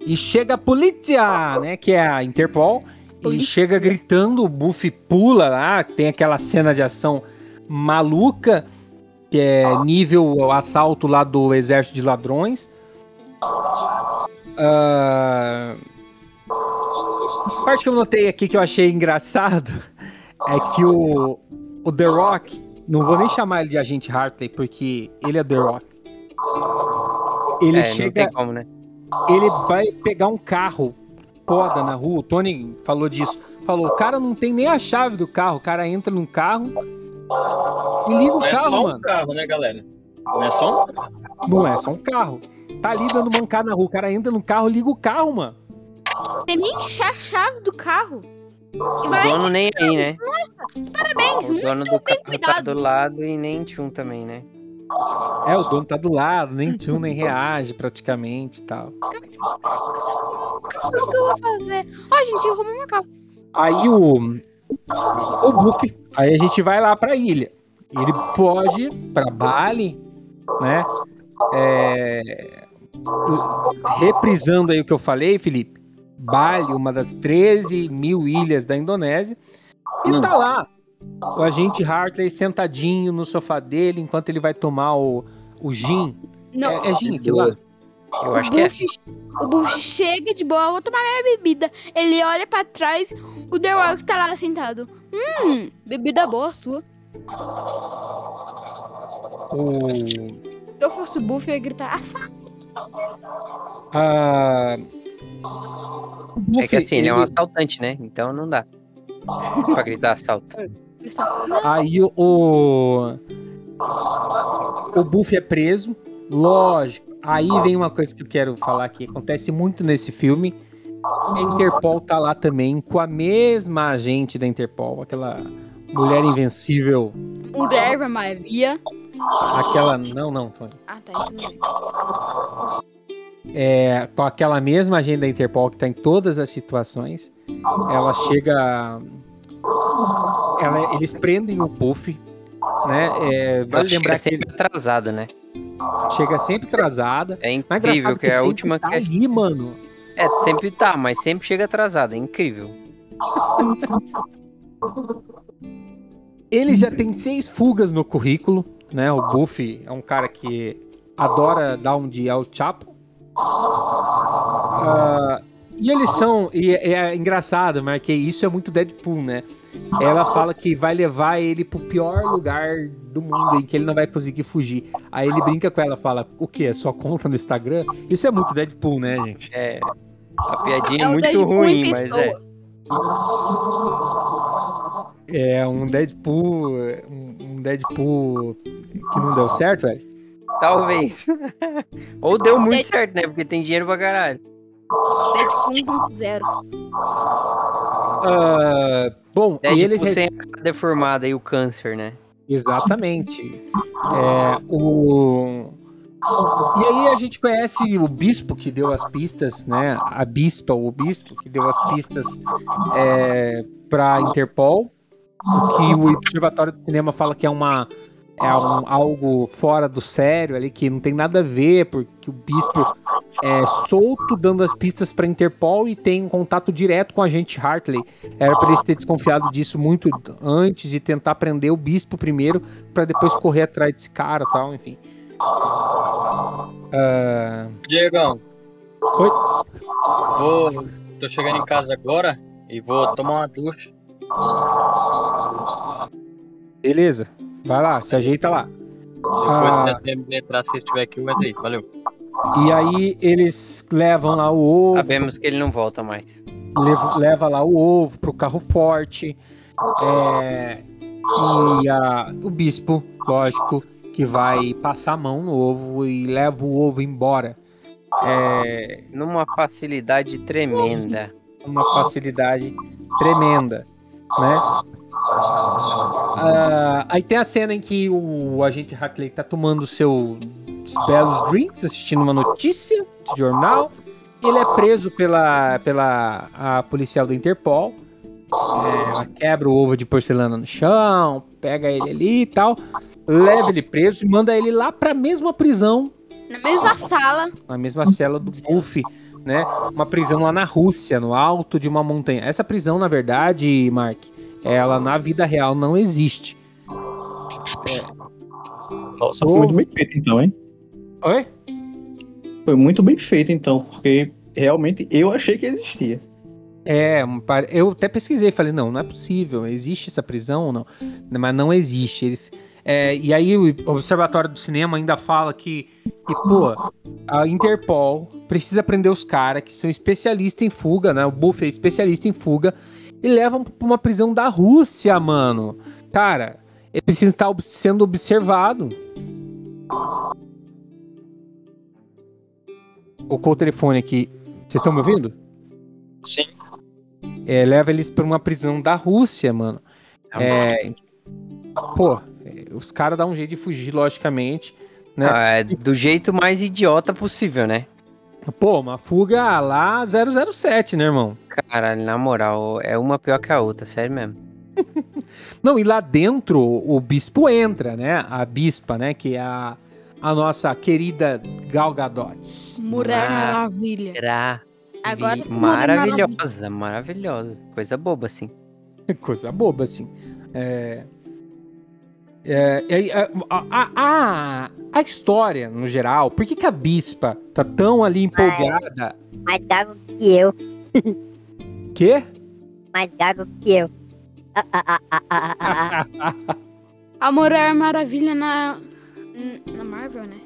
e chega a polícia, né? Que é a Interpol. E
Polícia.
chega gritando, o Buff pula lá, tem aquela cena de ação maluca, que é nível assalto lá do exército de ladrões. Ah, a parte que eu notei aqui que eu achei engraçado é que o, o The Rock, não vou nem chamar ele de agente Hartley, porque ele é The Rock. Ele
é, não
chega,
tem como, né?
ele vai pegar um carro foda na rua. O Tony falou disso. Falou, o cara não tem nem a chave do carro. O cara entra num carro e liga o
Não é
carro,
só um
mano.
carro, né, galera? Não é só um carro.
Não é só um carro. Tá ali dando mancada na rua. O cara entra no carro, liga o carro, mano.
Tem nem a chave do carro. E
O
vai,
dono nem aí, né?
parabéns,
O
muito
dono do
bem
carro tá
cuidado.
do lado e nem tchum também, né?
É, o dono tá do lado, nem tio, nem reage praticamente e tal.
O que que eu vou fazer? Ó, gente, eu roubei meu carro.
Aí o. O Buff. Aí a gente vai lá pra ilha. Ele foge pra Bali, né? É, reprisando aí o que eu falei, Felipe. Bali, uma das 13 mil ilhas da Indonésia. E
Hum.
tá lá. O agente Hartley sentadinho no sofá dele enquanto ele vai tomar o, o gin.
Não,
É, é gin aquilo lá?
Eu
o
acho que é.
O Buff chega de boa, vou tomar minha bebida. Ele olha pra trás, o The Rock tá lá sentado. Hum, bebida boa sua.
O,
Se eu fosse o Buff, eu ia gritar, "Assa!"
a- o
É que assim, ele é um assaltante, né? Então não dá. pra gritar assalto.
Aí o. O, o Buff é preso. Lógico. Aí vem uma coisa que eu quero falar que acontece muito nesse filme. A Interpol tá lá também com a mesma agente da Interpol, aquela mulher invencível.
Mulher Maria.
Aquela. Não, não, Tony.
Ah, tá, isso
É, com aquela mesma agente da Interpol que tá em todas as situações. Ela chega. Ela, eles prendem o Buff. Né? É, vale
chega
lembrar que ele
sempre atrasado, né?
chega sempre atrasada.
É incrível
engraçado
que é a última
tá
que é.
ali, mano.
É, sempre tá, mas sempre chega atrasado. É incrível.
Ele já tem seis fugas no currículo, né? O Buffy é um cara que adora dar um dia ao Chapo. Ah, e eles são. E é, é engraçado, mas que isso é muito Deadpool, né? Ela fala que vai levar ele pro pior lugar do mundo em que ele não vai conseguir fugir. Aí ele brinca com ela, fala: O que? É só conta no Instagram? Isso é muito Deadpool, né, gente?
É. A piadinha é,
É
muito
Deadpool
ruim, mas é.
É um Deadpool. Um Deadpool que não deu certo, velho.
Talvez. Ou deu muito certo, né? Porque tem dinheiro pra caralho.
Deadpool 1.0.
Ah, bom, e eles
sem a deformada e o câncer, né?
Exatamente. É, o... E aí a gente conhece o bispo que deu as pistas, né? A bispa, o bispo que deu as pistas é, para a Interpol, o que o Observatório do Cinema fala que é uma é um- algo fora do sério ali que não tem nada a ver, porque o bispo é solto dando as pistas para Interpol e tem um contato direto com a agente Hartley. Era para eles ter desconfiado disso muito antes de tentar prender o bispo primeiro, para depois correr atrás desse cara, tal, enfim. Ah,
Diegão.
Oi?
Vou. Tô chegando em casa agora e vou tomar uma ducha.
beleza, Vai lá, se ajeita lá.
Depois
Ah.
de entrar, se estiver aqui, mas aí, valeu.
E aí eles levam lá o ovo,
Sabemos que ele não volta mais.
lev- leva lá o ovo pro carro forte. é, e a- o bispo, lógico, que vai passar a mão no ovo e leva o ovo embora. É,
Numa facilidade tremenda.
uma facilidade tremenda, né? Ah, aí tem a cena em que o agente Hackley tá tomando seus belos drinks, assistindo uma notícia de jornal. Ele é preso pela, pela a policial da Interpol. É, ela quebra o ovo de porcelana no chão, pega ele ali e tal, leva ele preso e manda ele lá pra mesma prisão
Na mesma sala.
na mesma cela do Buffy, né? Uma prisão lá na Rússia, no alto de uma montanha. Essa prisão, na verdade, Mark, ela na vida real não existe.
Nossa, foi muito bem feito então, hein?
Oi?
Foi muito bem feito então, porque realmente eu achei que existia.
É, eu até pesquisei, falei, não, não é possível, existe essa prisão ou não? Mas não existe. Eles, é, e aí o Observatório do Cinema ainda fala que, que pô, a Interpol precisa prender os caras que são especialistas em fuga, né? O Buffy é especialista em fuga, e levam pra uma prisão da Rússia, mano. Cara, ele precisa estar sendo observado. Colocou o telefone aqui. Vocês estão me ouvindo?
Sim.
É, leva eles pra uma prisão da Rússia, mano. É, pô, os caras dão um jeito de fugir, logicamente. Né?
Ah, é do jeito mais idiota possível, né?
Pô, uma fuga lá 007, né, irmão?
Caralho, na moral, é uma pior que a outra, sério mesmo.
Não, e lá dentro o bispo entra, né? A bispa, né? Que é a, a nossa querida Gal Gadot.
Mulher. Maravilha.
Era
Agora
maravilhosa, maravilhosa. Coisa boba, assim.
Coisa boba, assim. É. É, é, é, a, a, a, história, no geral, por que, que a bispa tá tão ali empolgada?
Mais gago que eu.
Quê?
Mais gago que eu.
A Mulher Maravilha na. Na Marvel, né?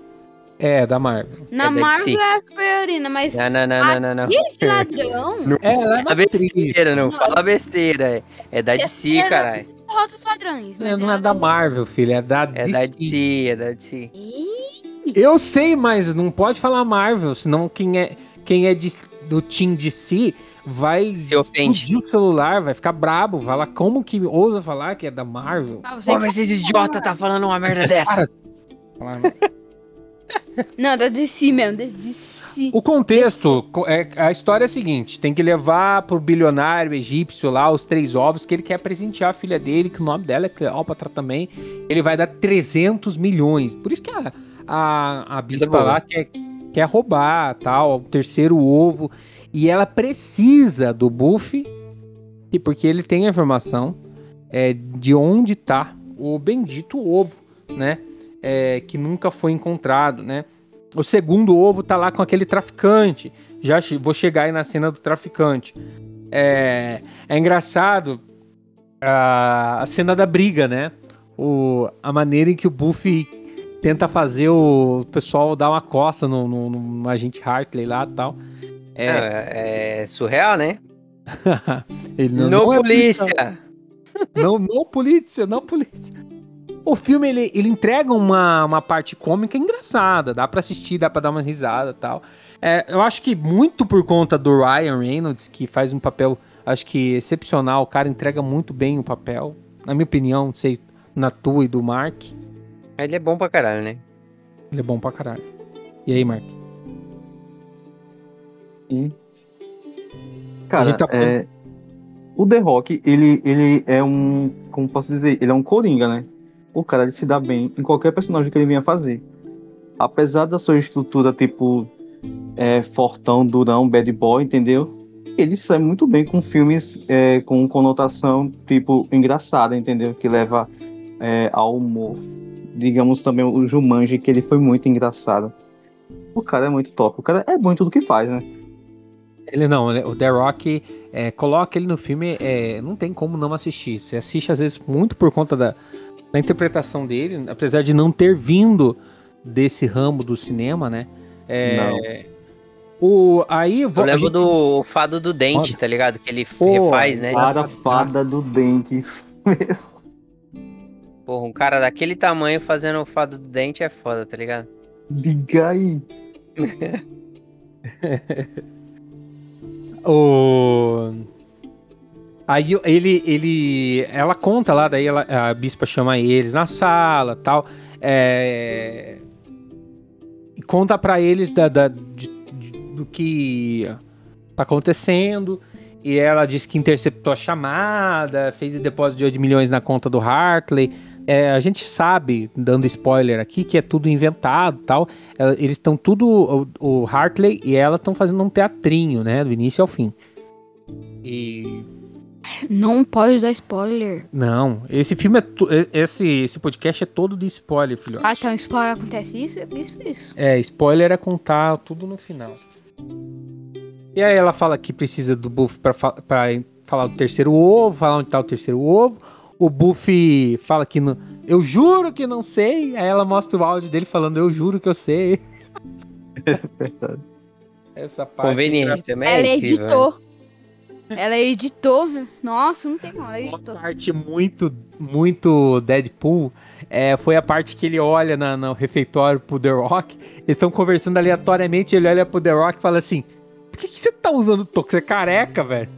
É, da Marvel.
Na
É
Marvel é a superiorina, mas
Não, não, não, não, não, não.
ladrão
É, ela é
besteira, não
Não.
fala besteira. é- É da DC, caralho.
Derrota os ladrões.
É, não é da Marvel, filho, é da
É
DC.
da DC, é da DC.
Eu sei, mas não pode falar Marvel, senão quem é, quem é de- do Team DC vai
Se
explodir o celular, vai ficar brabo, vai lá, como que ousa falar que é da Marvel?
ah,
Pô, mas esse idiota tá falando uma merda dessa.
Para. Falar-
Não, da DC mesmo, da DC.
O contexto, co- é, a história é a seguinte: tem que levar pro bilionário egípcio lá os três ovos que ele quer presentear a filha dele, que o nome dela é Cleópatra também. Ele vai dar 300 milhões. Por isso que a, a, a bispa
boa.
lá quer, quer roubar tal, o terceiro ovo. E ela precisa do Buffy, e porque ele tem a informação é, de onde tá o bendito ovo, né? É, que nunca foi encontrado, né? O segundo ovo tá lá com aquele traficante. Já vou chegar aí na cena do traficante. É, é engraçado a, a cena da briga, né? O, a maneira em que o Buffy tenta fazer o pessoal dar uma coça no, no, no agente Hartley lá e tal. É,
É, é surreal, né?
ele não,
No
não é
polícia.
Não, não polícia, não polícia. O filme ele, ele entrega uma, uma parte cômica engraçada, dá pra assistir, dá pra dar umas risadas e tal. É, eu acho que muito por conta do Ryan Reynolds, que faz um papel, acho que excepcional, o cara entrega muito bem o papel. Na minha opinião, não sei, na tua e do Mark,
Ele é bom pra caralho, né?
ele é bom pra caralho. E aí, Mark?
Cara,
gente tá
é, o The Rock, ele, ele é um. Como posso dizer? Ele é um coringa, né? O cara se dá bem em qualquer personagem que ele venha fazer. Apesar da sua estrutura, tipo, é, fortão, durão, bad boy, entendeu? Ele sai muito bem com filmes é, com conotação, tipo, engraçada, entendeu? Que leva é, ao humor. Digamos também o Jumanji, que ele foi muito engraçado. O cara é muito top. O cara é bom em tudo que faz, né?
Ele não, o The Rock, é, coloca ele no filme, é, não tem como não assistir. Você assiste às vezes muito por conta da, na interpretação dele, apesar de não ter vindo desse ramo do cinema, né? É, o, aí
Eu lembro
gente-
do Fado do Dente,
Foda.
tá ligado? Que ele
Pô,
refaz, né?
Cara, fada do dente. isso mesmo.
Porra, um cara daquele tamanho fazendo o Fado do Dente é foda, tá ligado?
Diga aí.
O... Aí ele, ele, ela conta lá, daí ela- a bispa chama eles na sala, tal, é, conta pra eles da, da- de- de- do que tá acontecendo. E ela diz que interceptou a chamada, fez o depósito de 8 milhões na conta do Hartley. É, a gente sabe, dando spoiler aqui, que é tudo inventado, tal. É, Eles estão tudo, o, o Hartley e ela estão fazendo um teatrinho, né, do início ao fim. E
Não pode dar spoiler.
não, esse filme é é- esse esse podcast é todo de spoiler, filho.
Ah, então spoiler acontece isso, isso, isso.
É, spoiler é contar tudo no final. E aí ela fala que precisa do Buff pra, fa- pra falar do terceiro ovo, falar onde tá o terceiro ovo. O Buff fala que não, eu juro que não sei. Aí ela mostra o áudio dele falando eu juro que eu sei.
Verdade.
Essa parte.
Conveniente também.
ela
é incrível, né?
editou. Ela editou. Nossa, não tem como, ela
Uma
editou.
parte muito, muito Deadpool é, foi a parte que ele olha na- no refeitório pro The Rock. Eles estão conversando aleatoriamente. Ele olha pro The Rock e fala assim: Por que, que você tá usando toco? Você é careca, velho?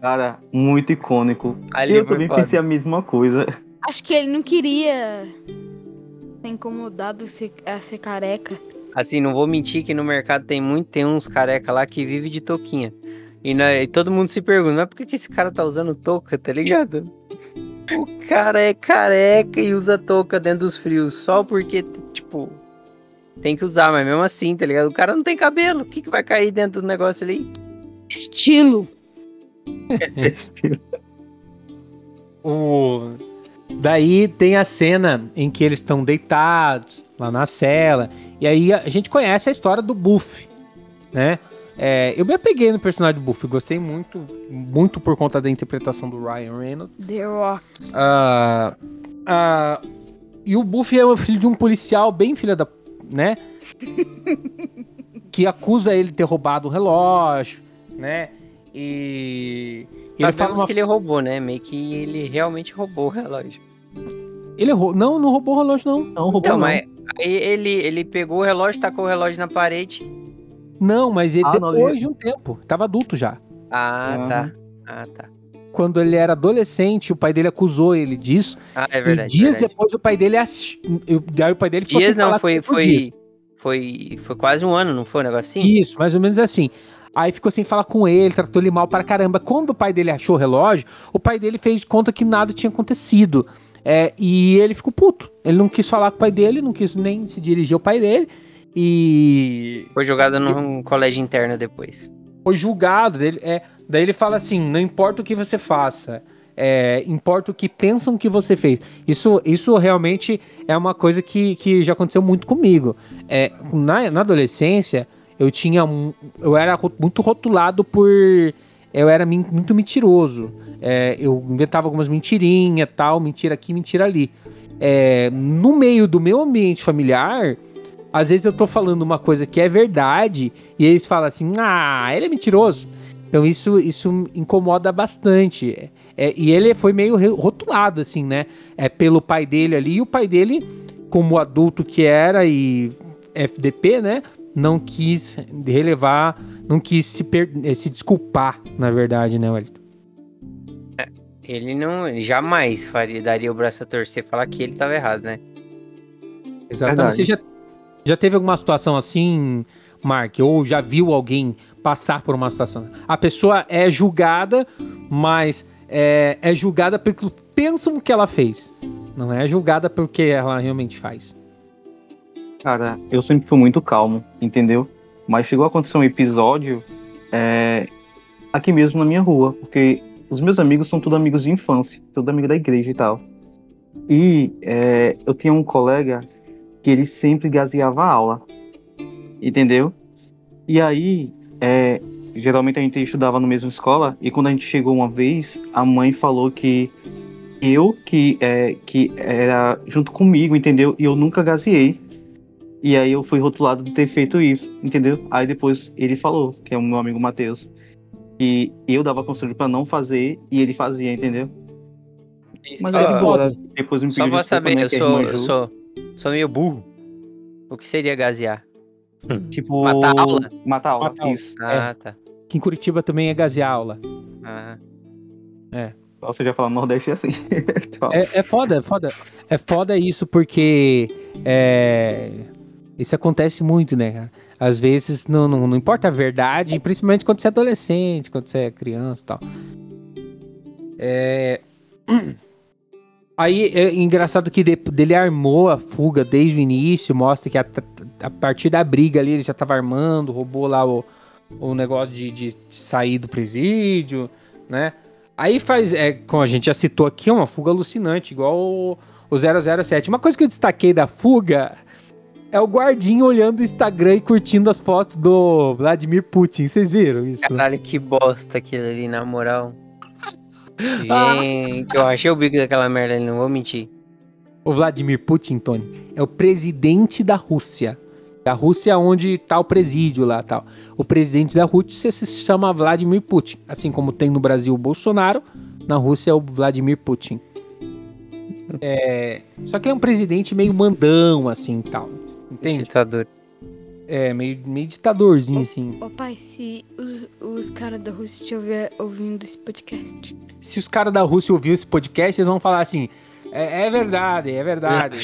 Cara, muito icônico.
Ali
eu
foi
também
foda.
pensei a mesma coisa.
Acho que ele não queria ser incomodado a ser careca.
Assim, não vou mentir que no mercado tem muito, tem uns careca lá que vive de touquinha. E, na- e todo mundo se pergunta, mas por que, que esse cara tá usando touca, tá ligado? O cara é careca e usa touca dentro dos frios, só porque, tipo, tem que usar, mas mesmo assim, tá ligado? O cara não tem cabelo, o que, que vai cair dentro do negócio ali?
Estilo.
O... Daí tem a cena em que eles estão deitados lá na cela. E aí a gente conhece a história do Buff, né? É, eu me apeguei no personagem do Buff, gostei muito, muito por conta da interpretação do Ryan Reynolds.
The Rock.
Ah, ah, e o Buff é o filho de um policial bem filha da. né? que acusa ele de ter roubado o relógio, né? E. Ele fala uma
que ele roubou, né? Meio que ele realmente roubou o relógio.
Ele errou. Não, não roubou o relógio, não.
Não, roubou
Então,
não.
mas aí ele, ele pegou o relógio, tacou o relógio na parede.
Não, mas ele,
Ah, não,
depois
ele-
de um tempo. Tava adulto já.
Ah,
Aham.
tá. Ah, tá.
Quando ele era adolescente, o pai dele acusou ele disso.
Ah, é verdade.
e dias
verdade.
depois o pai dele ach... Aí o pai dele
Dias não, foi,
por dias.
foi, foi, foi quase um ano, não foi um negócio assim?
Isso, mais ou menos assim. Aí ficou sem falar com ele, tratou ele mal para caramba. Quando o pai dele achou o relógio, o pai dele fez de conta que nada tinha acontecido. É, e ele ficou puto. Ele não quis falar com o pai dele, não quis nem se dirigir ao pai dele. E
Foi jogado num colégio interno depois.
foi julgado. Ele, é, daí ele fala assim: não importa o que você faça, é, importa o que pensam que você fez. Isso, isso realmente é uma coisa que, que já aconteceu muito comigo. É, na, na adolescência, eu tinha. um- Eu era muito rotulado por. Eu era muito mentiroso. É, eu inventava algumas mentirinhas, tal, mentira aqui, mentira ali. É, no meio do meu ambiente familiar, às vezes eu tô falando uma coisa que é verdade e eles falam assim: ah, ele é mentiroso. Então isso, isso incomoda bastante. É, e ele foi meio rotulado, assim, né? É, pelo pai dele ali. E o pai dele, como adulto que era e FDP, né? Não quis relevar, não quis se, per- eh, se desculpar, na verdade, né, Wellington?
Ele não. ele jamais faria, daria o braço a torcer e falar que ele tava errado, né?
Exatamente.
Verdade.
Você já, já teve alguma situação assim, Mark? Ou já viu alguém passar por uma situação? A pessoa é julgada, mas é, é julgada porque pensam que ela fez. Não é julgada porque ela realmente faz.
Cara, eu sempre fui muito calmo, entendeu? Mas chegou a acontecer um episódio é, aqui mesmo na minha rua, porque os meus amigos são tudo amigos de infância, tudo amigo da igreja e tal. E é, eu tinha um colega que ele sempre gaseava a aula, entendeu? E aí, é, geralmente a gente estudava na mesma escola, e quando a gente chegou uma vez, a mãe falou que eu que, é, que era junto comigo, entendeu? E eu nunca gaseei. E aí eu fui rotulado de ter feito isso, entendeu? Aí depois ele falou, que é o meu amigo Matheus, que eu dava conselho pra não fazer e ele fazia, entendeu? Mas é de boa. Depois me
Só
pediu
pra
desculpa,
saber,
né,
eu sou, eu sou, sou meio burro. O que seria gasear?
Tipo.
Matar aula?
Matar aula,
Matar aula.
isso.
Ah, tá.
Que em Curitiba também é gasear aula.
Ah,
Ou seja, falar Nordeste é assim. Então,
É, é foda, é foda. É foda isso porque é, isso acontece muito, né, cara? Às vezes não, não, não importa a verdade, principalmente quando você é adolescente, quando você é criança e tal. É... Aí é engraçado que dele armou a fuga desde o início, mostra que a, a partir da briga ali ele já tava armando, roubou lá o, o negócio de, de sair do presídio, né? Aí faz, é, como a gente já citou aqui, é uma fuga alucinante, igual o, o 007. Uma coisa que eu destaquei da fuga é o guardinho olhando o Instagram e curtindo as fotos do Vladimir Putin. Vocês viram isso?
caralho, que bosta aquilo ali, na moral. Gente, eu achei o bico daquela merda ali, não vou mentir.
O Vladimir Putin, Tony, é o presidente da Rússia. Da Rússia onde tá o presídio lá tal. O presidente da Rússia se chama Vladimir Putin. Assim como tem no Brasil o Bolsonaro, na Rússia é o Vladimir Putin. É, só que ele é um presidente meio mandão, assim, tal. Entende?
Ditador.
É, meio, meio ditadorzinho, assim.
Ô pai, se os, os caras da Rússia estiver ouvindo esse podcast.
Se os caras da Rússia ouviram esse podcast, eles vão falar assim: é, é verdade, é verdade.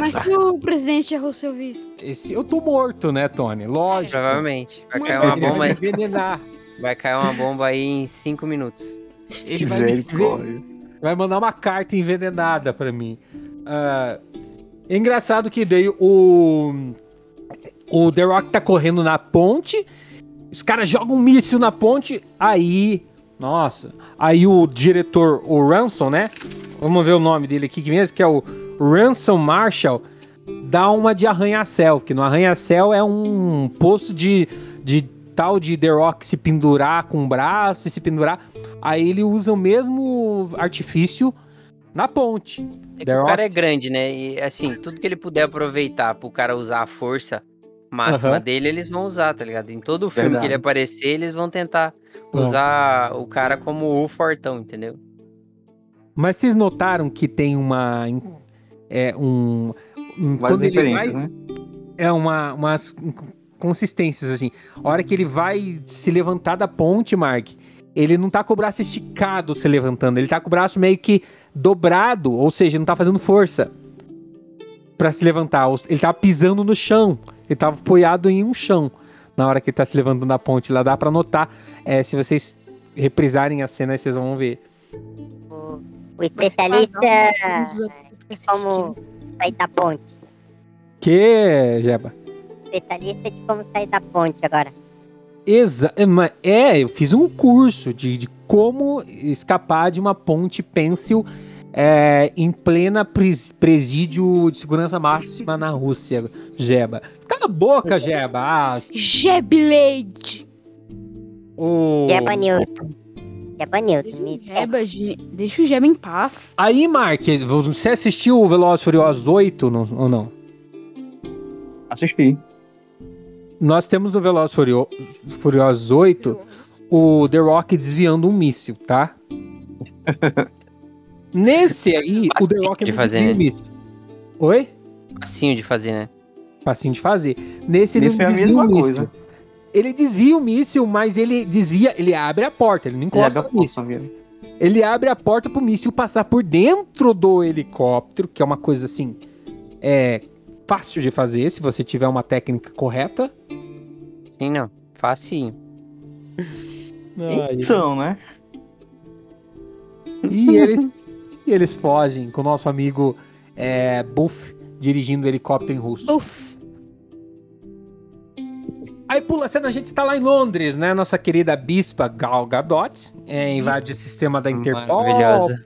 Mas se o presidente da Rússia ouvir isso?
Esse, eu tô morto, né, Tony? Lógico.
Provavelmente. Vai cair uma bomba
vai
aí. Vai cair uma bomba aí em 5 minutos.
Ele vai, enven-
Misericórdia.
vai mandar uma carta envenenada pra mim. Ah, é engraçado que daí o. O The Rock tá correndo na ponte. Os caras jogam um míssil na ponte. Aí. Nossa. Aí o diretor, o Ransom, né? Vamos ver o nome dele aqui mesmo, que é o Ransom Marshall. Dá uma de arranha-céu, que no arranha-céu é um posto de, de tal de The Rock se pendurar com o braço e se pendurar. Aí ele usa o mesmo artifício na ponte.
É o cara é grande, né? E assim, tudo que ele puder aproveitar pro cara usar a força máxima
Aham.
dele, eles vão usar, tá ligado? Em todo filme que ele
Verdade.
aparecer, eles vão tentar
Bom.
usar o cara como o fortão, entendeu?
Mas vocês notaram que tem uma. É um. um- quando ele vai,
né?
é uma, umas consistências, assim. A hora que ele vai se levantar da ponte, Mark, ele não tá com o braço esticado se levantando, ele tá com o braço meio que dobrado, ou seja, não tá fazendo força pra se levantar. Ele tá pisando no chão, ele tava apoiado em um chão na hora que ele tá se levantando da ponte. Lá dá pra notar, é, se vocês reprisarem a cena, vocês vão ver.
O, o especialista de como sair da ponte.
Que, Jeba?
Especialista de como sair da ponte agora.
Exa é, é, eu fiz um curso de, de como escapar de uma ponte pêncil é, em plena pres- presídio de segurança máxima na Rússia, Jeba. Cala a boca, Jeba. Ah,
Jeblade!
o...
Jeba Newton. Jeba Newton. me-
Jeba, ge- deixa o Jeba em paz.
Aí, Mark, você assistiu o Velozes e Furiosos 8 não- ou não?
Assisti.
Nós temos no Velozes e Furio- Furiosos 8 o The Rock desviando um míssil, tá? Nesse aí, o The Rock
de
não
fazer,
o
né?
míssil. Oi?
Facinho de fazer, né?
Facinho de fazer. Nesse ele
Nesse
não
é
desvia o míssil.
coisa.
Ele desvia o míssil, mas ele desvia, ele abre a porta, ele não
Ele
encosta
abre a
no míssil. Ele abre a porta pro míssil passar por dentro do helicóptero, que é uma coisa assim, é fácil de fazer se você tiver uma técnica correta.
Sim, não. Facinho.
Então, né?
E eles, e eles fogem com o nosso amigo é, Buff dirigindo o helicóptero em russo.
Uf.
Aí pula a cena, a gente está lá em Londres, né? Nossa querida bispa Gal Gadot é, invade o sistema da Interpol,
Maravilhosa.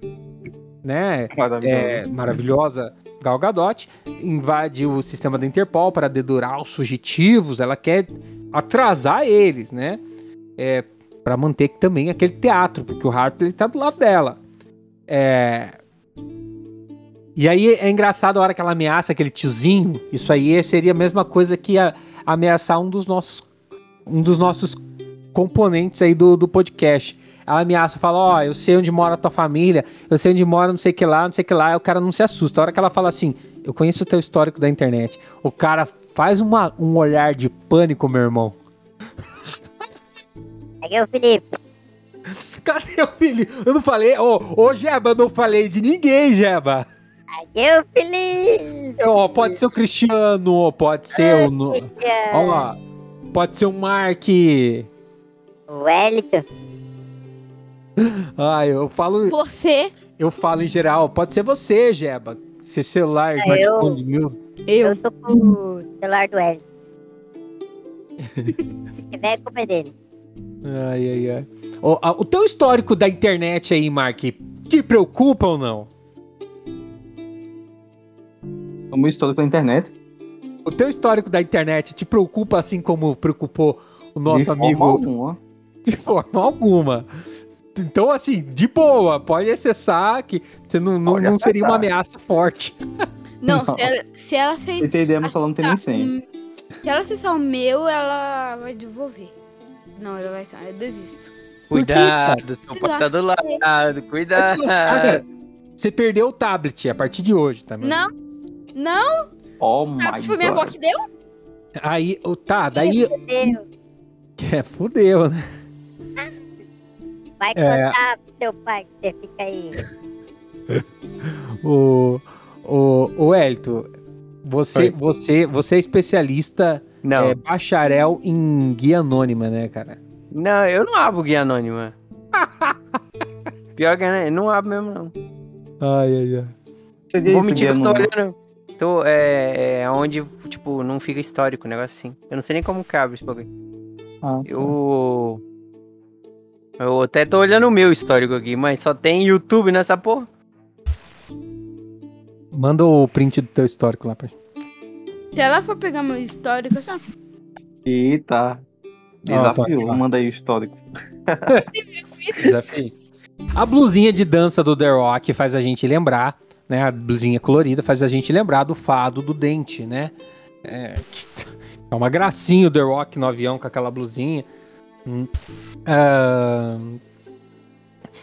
né?
Maravilhoso.
É, maravilhosa Gal Gadot invade o sistema da Interpol para dedurar os fugitivos. Ela quer atrasar eles, né? É, para manter também aquele teatro, porque o Hartley tá do lado dela. É, E aí é engraçado a hora que ela ameaça aquele tiozinho. Isso aí seria a mesma coisa que a- ameaçar um dos nossos um dos nossos componentes aí do, do podcast. Ela ameaça, fala, ó, eu sei onde mora a tua família, eu sei onde mora não sei que lá, não sei que lá, o cara não se assusta. A hora que ela fala assim, eu conheço o teu histórico da internet, o cara faz uma, um olhar de pânico, meu irmão.
É o Felipe.
Cadê o filho? Eu não falei, ô, ô Jeba, eu não falei de ninguém, Jeba.
É o Felipe.
Ó, pode ser o Cristiano, pode ser o. no-. Ó, pode ser o Mark.
O Wellington.
Ah, eu falo,
Você,
eu falo em geral, pode ser você, Jeba. Seu celular,
É,
smartphone
eu.
mil.
eu.
Eu tô com o celular do Wellington. Se tiver, a culpa é dele.
Ai, ai, ai. Ó, ah, o teu histórico da internet aí, Mark, te preocupa ou não?
Como histórico da internet.
O teu histórico da internet te preocupa assim como preocupou o nosso
de
amigo?
Forma alguma.
De forma alguma. Então, assim, de boa, pode acessar que você não, não, não seria uma ameaça forte.
Não,
Não.
se ela, se ela aceitar.
Entendemos, ela não tem nem senha.
Se ela acessar o meu, ela vai devolver. Não, ela vai eu desisto.
Cuidado, seu pai tá do lado, cuidado.
cara, Você perdeu o tablet a partir de hoje, tá?
Não, não,
Oh my
que foi minha avó que deu?
Aí, o- tá, daí.
Deus.
É, fudeu, né?
Vai
É.
contar pro seu pai que você fica aí.
O, o, o Elton, você,
Oi.
você, você é especialista,
Não,
é, bacharel em guia anônima, né, cara?
Não, eu não abro guia anônima. Pior que né, não abro mesmo, não.
Ai, ai, ai.
Você
vou mentir que eu tô olhando. Tô, é, é onde, tipo, não fica histórico, um negócio assim. Eu não sei nem como cabe esse bagulho.
Ah,
Eu. Eu até tô olhando o meu histórico aqui, mas só tem YouTube nessa porra.
Manda o print do teu histórico lá pra gente.
Se ela for pegar meu histórico, só.
Eita.
Ó, tô
Desafio,
ó.
manda aí o histórico.
Desafio. A blusinha de dança do The Rock faz a gente lembrar, né? A blusinha colorida faz a gente lembrar do fado do dente, né? É, é uma gracinha o The Rock no avião com aquela blusinha. Hum. Ah,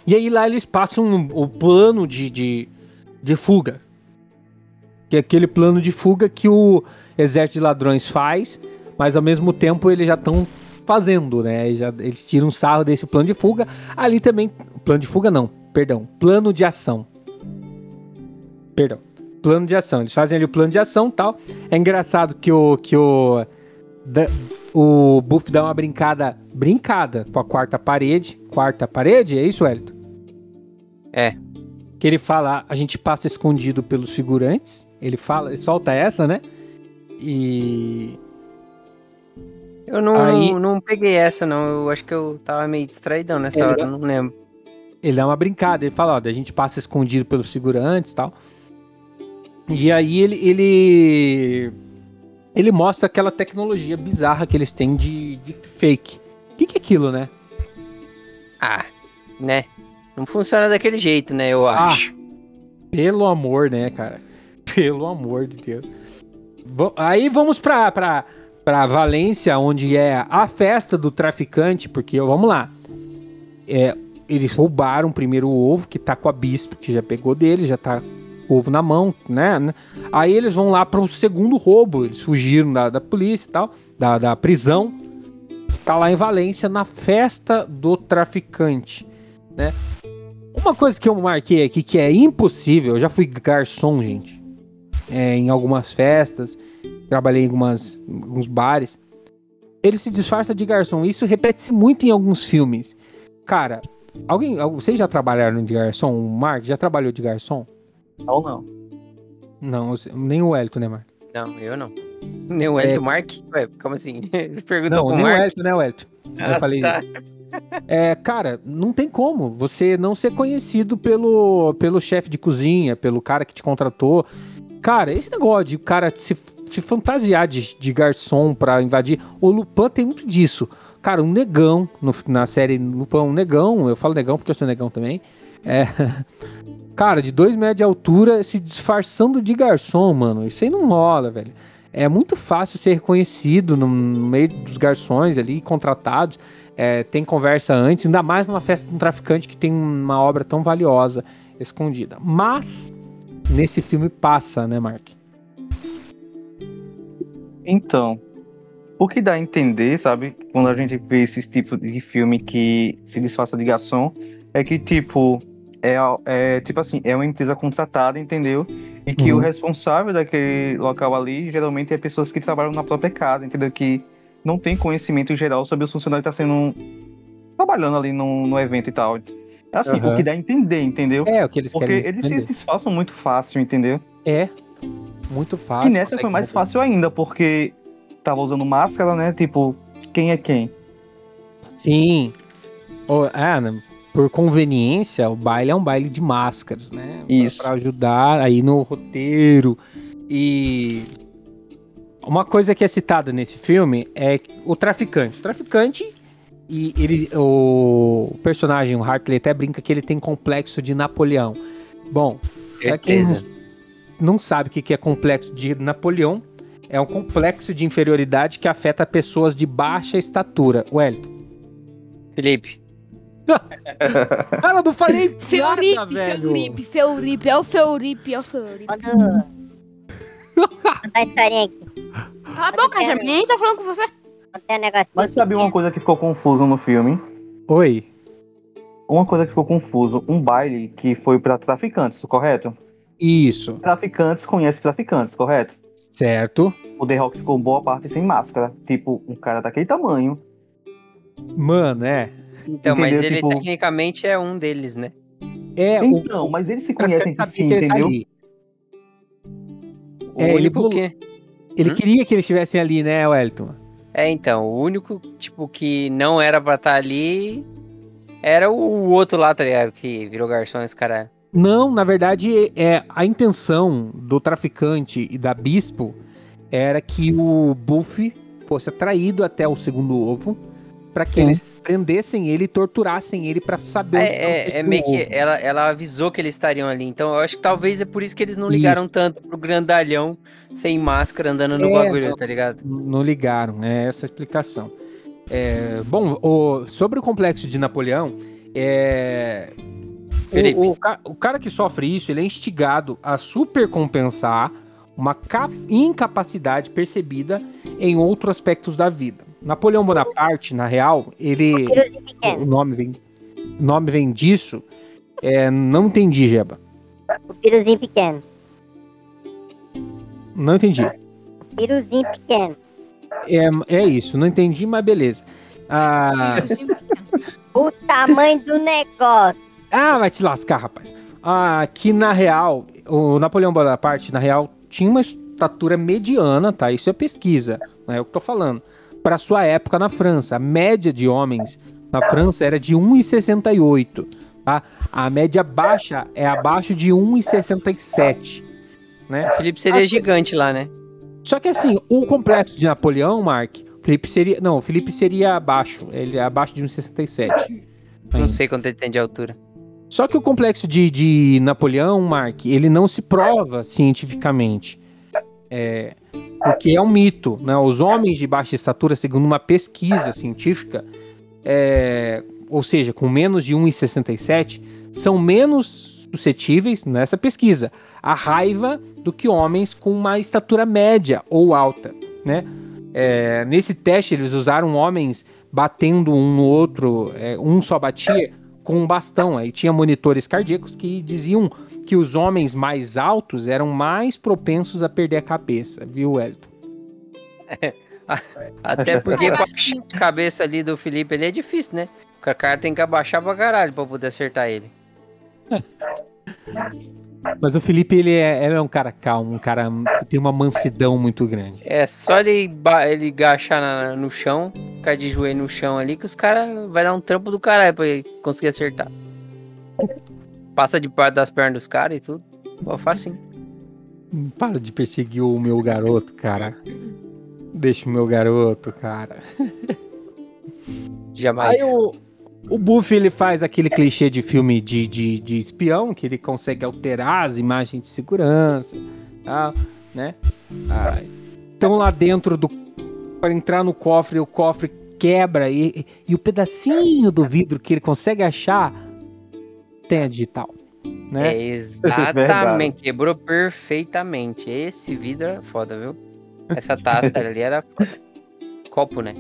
e aí lá eles passam um- o plano de, de, de fuga. Que é aquele plano de fuga que o exército de ladrões faz, mas ao mesmo tempo eles já estão fazendo, né? Eles, já, eles tiram sarro desse plano de fuga. Ali também. Plano de fuga não, perdão. Plano de ação. Perdão. Plano de ação. Eles fazem ali o plano de ação e tal. É engraçado que o. Que o, da- o Buff dá uma brincada. Brincada com a quarta parede. Quarta parede, é isso, Elton?
É.
Que ele fala, a gente passa escondido pelos figurantes. Ele fala, ele solta essa, né? E.
Eu não,
Aí-
não, não peguei essa, não. Eu acho que eu tava meio distraidão nessa
É,
hora,
eu-
não lembro.
ele dá uma brincada, ele fala, ó, a gente passa escondido pelos figurantes e tal. E aí ele, ele ele mostra aquela tecnologia bizarra que eles têm de, de fake. O que, que é aquilo, né?
Ah, né? Não funciona daquele jeito, né? Eu
Ah.
acho.
Pelo amor, né, cara? Pelo amor de Deus. Aí vamos pra, pra, pra Valência, onde é a festa do traficante, porque, vamos lá. É, eles roubaram primeiro o ovo, que tá com a bispo, que já pegou dele, já tá ovo na mão, né? Aí eles vão lá para o segundo roubo, eles fugiram da, da polícia e tal, da, da prisão. Tá lá em Valência, na festa do traficante, né? Uma coisa que eu marquei aqui que é impossível, eu já fui garçom, gente, é, em algumas festas, trabalhei em algumas, em alguns bares. Ele se disfarça de garçom. Isso repete-se muito em alguns filmes. Cara, alguém, al- vocês já trabalharam de garçom? O Mark já trabalhou de garçom?
Não, não.
Não, nem o Elton, né, Mark?
Não, eu não. Nem o Elton Mark? Ué, como assim? Você perguntou
Não,
pro
nem o
Mark?
Elton, né, o Elton?
Ah,
eu falei.
tá.
É, cara, não tem como você não ser conhecido pelo, pelo chefe de cozinha, pelo cara que te contratou. Cara, esse negócio de o cara se, se fantasiar de, de garçom pra invadir. O Lupin tem muito disso. Cara, um negão no- na série Lupin, um negão, eu falo negão porque eu sou negão também. É. Cara, de dois metros de altura, se disfarçando de garçom, mano. Isso aí não rola, velho. É muito fácil ser reconhecido no meio dos garçons ali, contratados. É, tem conversa antes, ainda mais numa festa de um traficante que tem uma obra tão valiosa escondida. Mas, nesse filme passa, né, Mark?
Então, o que dá a entender, sabe, quando a gente vê esses tipos de filme que se disfarça de garçom, é que, tipo, é, é tipo assim, é uma empresa contratada, entendeu? E que
Uhum.
o responsável daquele local ali, geralmente, é pessoas que trabalham na própria casa, entendeu? Que não tem conhecimento geral sobre os funcionários que tá sendo trabalhando ali no, no evento e tal. É assim,
Aham.
o que dá a entender, entendeu?
É, o que eles
Porque
querem
eles se disfarçam muito fácil, entendeu?
É, muito fácil.
e nessa foi mais fácil ainda, porque tava usando máscara, né? Tipo, quem é quem?
Sim. O- ah, né, por conveniência, o baile é um baile de máscaras, né? Pra-
Isso.
Pra ajudar aí no roteiro. E uma coisa que é citada nesse filme é o traficante. O traficante e ele, o personagem, o Hartley, até brinca que ele tem complexo de Napoleão. Bom, pra quem
Certeza.
Não sabe o que que é complexo de Napoleão, é um complexo de inferioridade que afeta pessoas de baixa estatura. Wellington.
Felipe,
Cara, não falei nada,
Feuripe,
velho.
Feuripe, Feuripe, é o Feuripe, é o Feuripe.
Quando. Contar a historinha aqui.
Cala a boca, já ninguém tá falando com você.
Um negócio.
Mas sabe uma coisa que ficou confuso no filme?
Oi.
Uma coisa que ficou confuso, um baile que foi pra traficantes, correto?
Isso.
Traficantes conhecem traficantes, correto?
Certo.
O The Rock ficou boa parte sem máscara. Tipo, um cara daquele tamanho.
Mano, é.
então, mas
Entendeu?
ele
Tipo-
tecnicamente é um deles, né?
É o.
Então, mas eles se conhecem entre si,
ele tá
entendeu?
ali.
O
É, ele
único
bolou-
que.
Ele
Hum?
queria que eles estivessem ali, né, Wellington?
É, então, o único, tipo, que não era pra estar ali era o outro lá, tá ligado? Que virou garçom, esse cara.
Não, na verdade, é a intenção do traficante e da Bispo era que o Buffy fosse atraído até o segundo ovo para que
Sim.
eles prendessem ele e torturassem ele para saber
É, é, é meio que ela, ela avisou que eles estariam ali. Então eu acho que talvez é por isso que eles não ligaram tanto pro grandalhão sem máscara andando no
É,
bagulho,
não.
tá ligado?
Não ligaram, é essa a explicação. É, bom, o- sobre o complexo de Napoleão, é. O, o o cara que sofre isso, ele é instigado a supercompensar uma ca- incapacidade percebida em outros aspectos da vida. Napoleão Bonaparte, na real, ele
Piruzinho
o nome vem, o nome vem disso. É, não entendi, Jeba.
O piruzinho pequeno.
Não entendi.
Piruzinho pequeno.
É, é isso, não entendi, mas beleza. Ah,
O tamanho do negócio.
Ah, vai te lascar, rapaz. Ah, que na real, o Napoleão Bonaparte, na real, tinha uma estatura mediana, tá? Isso é pesquisa, não é o que eu tô falando. Para sua época na França, a média de homens na França era de 1,68, tá? A média baixa é abaixo de 1,67, né?
O Felipe seria gigante lá, né?
Só que assim, o complexo de Napoleão, Mark, Felipe seria, não, o Felipe seria abaixo, ele é abaixo de 1,67.
Não sei quanto ele tem de altura.
Só que o complexo de, de Napoleão, Mark, ele não se prova cientificamente. É, porque é um mito. Né? Os homens de baixa estatura, segundo uma pesquisa científica, é, ou seja, com menos de 1,67, são menos suscetíveis, nessa pesquisa, à raiva do que homens com uma estatura média ou alta. Né? É, nesse teste, eles usaram homens batendo um no outro, é, um só batia com um bastão. Aí tinha monitores cardíacos que diziam que os homens mais altos eram mais propensos a perder a cabeça, viu, Elton?
Até porque pra a cabeça ali do Felipe ali é difícil, né? O cara tem que abaixar pra caralho pra poder acertar ele.
Mas o Felipe, ele é, ele é um cara calmo, um cara que tem uma mansidão muito grande.
É só ele, ele agachar na- no chão, ficar de joelho no chão ali, que os caras vai dar um trampo do caralho pra ele conseguir acertar. Passa de parte das pernas dos caras e tudo. Pô, facinho.
Hum, Para de perseguir o meu garoto, cara. Deixa o meu garoto, cara.
Jamais.
Aí o, O Buff ele faz aquele clichê de filme de, de, de espião, que ele consegue alterar as imagens de segurança, tal, né? Ah, então lá dentro do para entrar no cofre, o cofre quebra e, e o pedacinho do vidro que ele consegue achar tem a digital, né?
É exatamente, quebrou perfeitamente. Esse vidro era foda, viu? Essa taça ali era foda. Copo, né?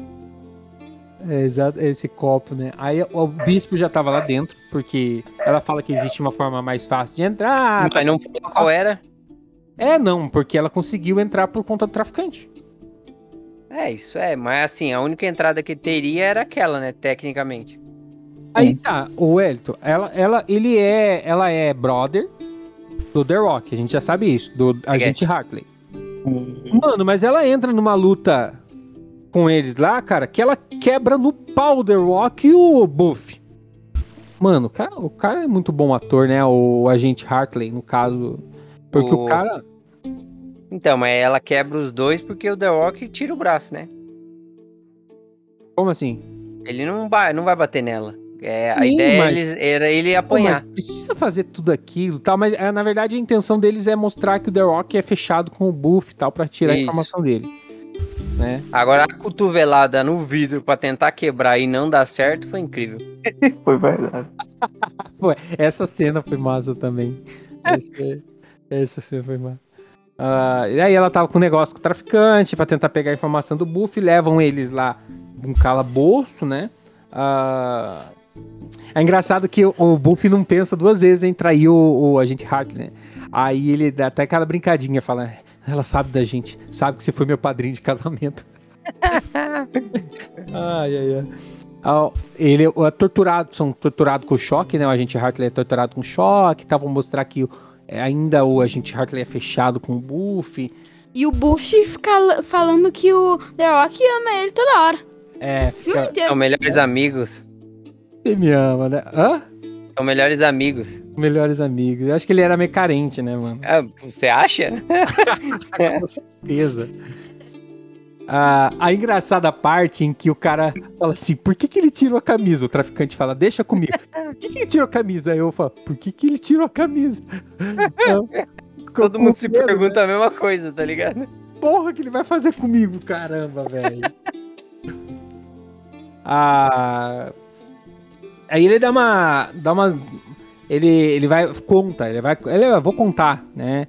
É, exato, esse copo, né? Aí o bispo já tava lá dentro, porque ela fala que existe uma forma mais fácil de entrar.
Mas não falou qual era.
É, não, porque ela conseguiu entrar por conta do traficante.
É, isso é, mas assim, a única entrada que teria era aquela, né, tecnicamente.
Aí tá, o Elton, ela, ela, ele é, ela é brother do The Rock, a gente já sabe isso, do agente Hartley. Mano, mas ela entra numa luta com eles lá, cara, que ela quebra no pau The Rock e o Buff. Mano, o cara, o cara é muito bom ator, né? O agente Hartley, no caso. Porque o,
O-
cara.
Então, mas ela quebra os dois porque o The Rock tira o braço, né?
Como assim?
Ele não vai, não vai bater nela. É, a
Sim,
ideia
mas-
eles- era ele
Pô,
apanhar.
precisa fazer tudo aquilo tal, mas é, na verdade a intenção deles é mostrar que o The Rock é fechado com o Buff e tal, pra tirar a
Isso.
informação dele. Né?
Agora a cotovelada no vidro pra tentar quebrar e não dar certo foi incrível.
Foi verdade.
Pô, essa cena foi massa também. Essa, essa cena foi massa. Ah, e aí ela tava com um negócio com o traficante pra tentar pegar a informação do Buff, levam eles lá num calabouço, né? Ah, é engraçado que o, o Buff não pensa duas vezes em trair o, o agente Hartley, né? Aí ele dá até aquela brincadinha, fala, ela sabe da gente, sabe que você foi meu padrinho de casamento. ai, ai, ai. Ah, ele é torturado, são torturados com choque, né? O agente Hartley é torturado com choque, tá? Vou mostrar que é, ainda o agente Hartley é fechado com o Buff.
E o Bush fica falando que o The Rock ama ele toda hora.
É,
O filme
fica.
São melhores amigos.
ele me ama, né? Hã?
São melhores amigos.
Melhores amigos. Eu acho que ele era meio carente, né, mano?
Ah, você acha?
Com certeza. Ah, a engraçada parte em que o cara fala assim, por que, que ele tirou a camisa? O traficante fala, deixa comigo. Por que, que ele tirou a camisa? Aí eu falo, por que, que ele tirou a camisa? Então,
Todo mundo se
medo,
pergunta a mesma coisa, tá ligado?
porra que ele vai fazer comigo, caramba, velho. ah, aí ele dá uma, dá uma, ele, ele vai conta, ele vai, ele vou contar, né?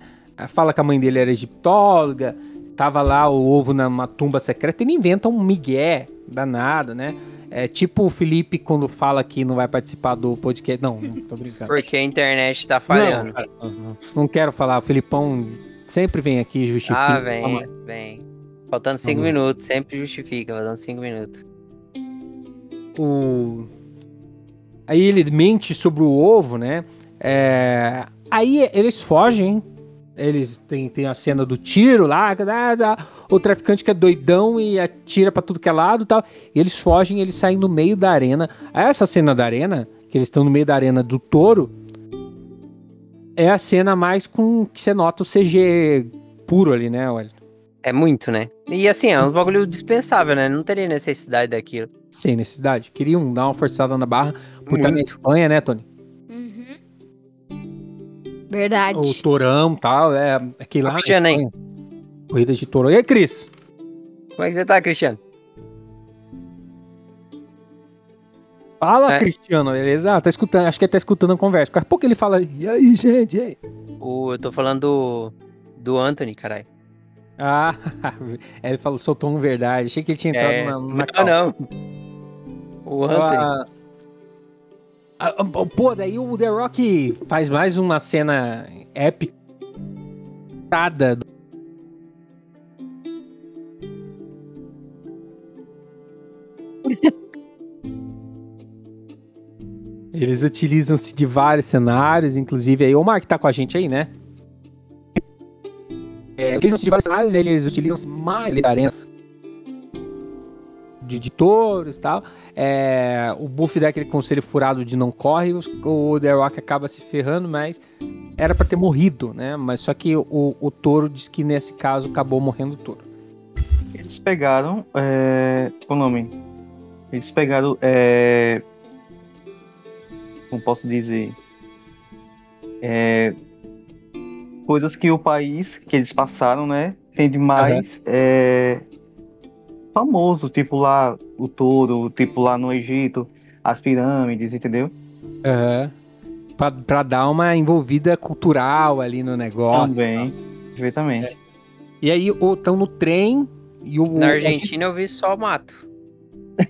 Fala que a mãe dele era egiptóloga, tava lá o ovo numa tumba secreta, ele inventa um migué danado, né? É tipo o Felipe quando fala que não vai participar do podcast. Não, não tô brincando.
Porque a internet tá falhando.
Não, não, não. Quero falar. O Felipão sempre vem aqui justifica.
ah, vem, vem. Faltando cinco minutos, sempre justifica, faltando cinco minutos.
o... Aí ele mente sobre o ovo, né? É, Aí eles fogem. Eles têm, tem a cena do tiro lá. O traficante que é doidão e atira pra tudo que é lado tal. E eles fogem, eles saem no meio da arena. Essa cena da arena, que eles estão no meio da arena do touro, é a cena mais com que você nota o CG puro ali, né, Wellington?
É muito, né? E assim, é um bagulho dispensável, né? Não teria necessidade daquilo.
Sem necessidade. Queriam dar uma forçada na barra. Por estar na. Espanha, né, Tony?
Uhum. Verdade.
O Torão e tal, é aquele lá. na
Cristiano, hein?
Corrida de touro. E aí, Cris?
Como é que você tá, Cristiano?
Fala,
É.
Cristiano, beleza? Ah, tá escutando, acho que ele tá escutando a conversa. Daqui a pouco ele fala, e aí, gente? E aí?
O, eu tô falando do, do Anthony, caralho.
Ah, ele falou, soltou um verdade. Achei que ele tinha entrado
É,
na, na
não, não. O Anthony.
Ah, pô, daí o The Rock faz mais uma cena épica. Eles utilizam-se de vários cenários, inclusive aí o Mark tá com a gente aí, né? É, utilizam-se de vários cenários, eles utilizam mais da arena de, de touros e tal. É, o Buff dá aquele conselho furado de não corre, o The Rock acaba se ferrando, mas era pra ter morrido, né? Mas só que o, o touro diz que nesse caso acabou morrendo o touro.
Eles pegaram. É... Qual o nome? Eles pegaram. É... como posso dizer, é, coisas que o país que eles passaram, né, tem de mais é, famoso, tipo lá o touro, tipo lá no Egito, as pirâmides, entendeu?
Aham. Pra, pra dar uma envolvida cultural ali no negócio.
Também, perfeitamente.
E aí, estão no trem e o.
Na Argentina eu vi só mato.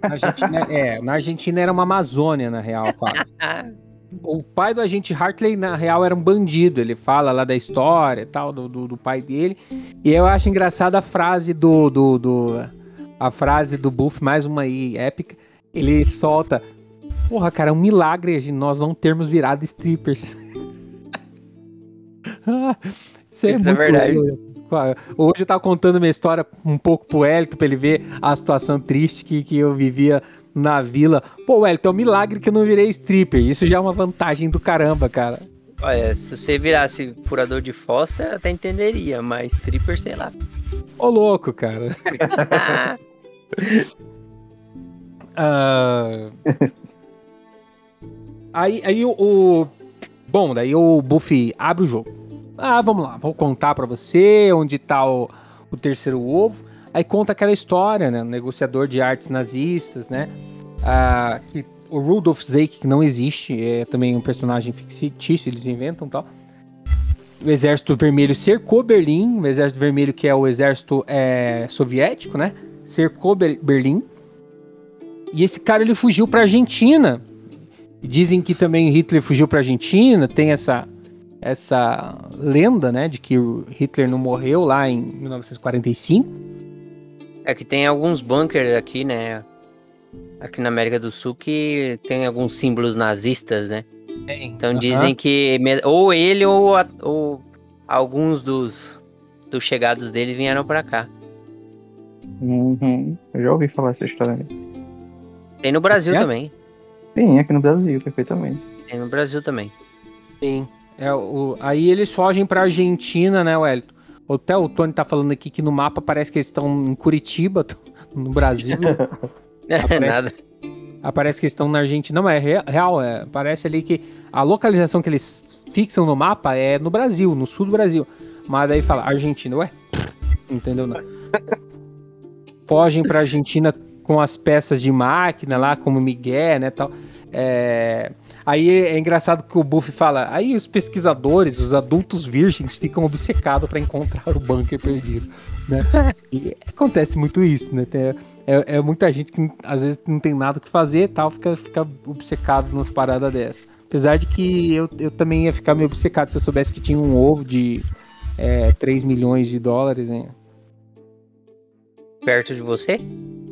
Na Argentina, é, na Argentina era uma Amazônia, na real, quase. O pai do agente Hartley, na real, era um bandido. Ele fala lá da história e tal, do, do, do pai dele. E eu acho engraçada a frase do, do, do. A frase do Buff, mais uma aí, épica. Ele solta. Porra, cara, é um milagre nós não termos virado strippers. Isso é,
Isso é verdade.
Hoje eu tava contando minha história um pouco pro Elton, pra ele ver a situação triste que, que eu vivia na vila. Pô, Elton, é um milagre que eu não virei stripper. Isso já é uma vantagem do caramba, cara.
Olha, se você virasse furador de fossa, eu até entenderia, mas stripper, sei lá.
Ô, louco, cara. Ah, aí aí o, o- Bom, daí o Buffy abre o jogo. Ah, vamos lá, vou contar pra você onde tá o, o terceiro ovo. Aí conta aquela história, né? O negociador de artes nazistas, né? Ah, que o Rudolf Zeig, que não existe, é também um personagem fictício, eles inventam tal. O Exército Vermelho cercou Berlim, o Exército Vermelho, que é o exército é, soviético, né? Cercou Ber- Berlim. E esse cara ele fugiu pra Argentina. Dizem que também Hitler fugiu pra Argentina, tem essa essa lenda, né, de que Hitler não morreu lá em 1945.
É que tem alguns bunkers aqui, né? Aqui na América do Sul que tem alguns símbolos nazistas, né? Então
Aham.
dizem que ou ele ou, a- ou alguns dos, dos chegados dele vieram pra cá.
Uhum. Eu já ouvi falar essa história. aí.
Tem no Brasil
É?
também.
Tem aqui no Brasil, perfeitamente.
Tem no Brasil também.
Sim. É, o, aí eles fogem pra Argentina, né, Wellington? Até o Tony tá falando aqui que no mapa parece que eles estão em Curitiba, no Brasil. Aparece-
Nada.
Aparece que eles estão na Argentina. Não, é rea- real. É, parece ali que a localização que eles fixam no mapa é no Brasil, no sul do Brasil. Mas daí fala Argentina, ué? Entendeu? Não. Fogem pra Argentina com as peças de máquina lá, como Miguel, né, tal. É, Aí é engraçado que o Buff fala, aí os pesquisadores, os adultos virgens, ficam obcecados para encontrar o bunker perdido, né? E acontece muito isso, né? Tem- é, é muita gente que às vezes não tem nada o que fazer e tal, fica, fica obcecado nas paradas dessas. Apesar de que eu, eu também ia ficar meio obcecado se eu soubesse que tinha um ovo de é, 3 milhões de dólares, hein?
Perto de você?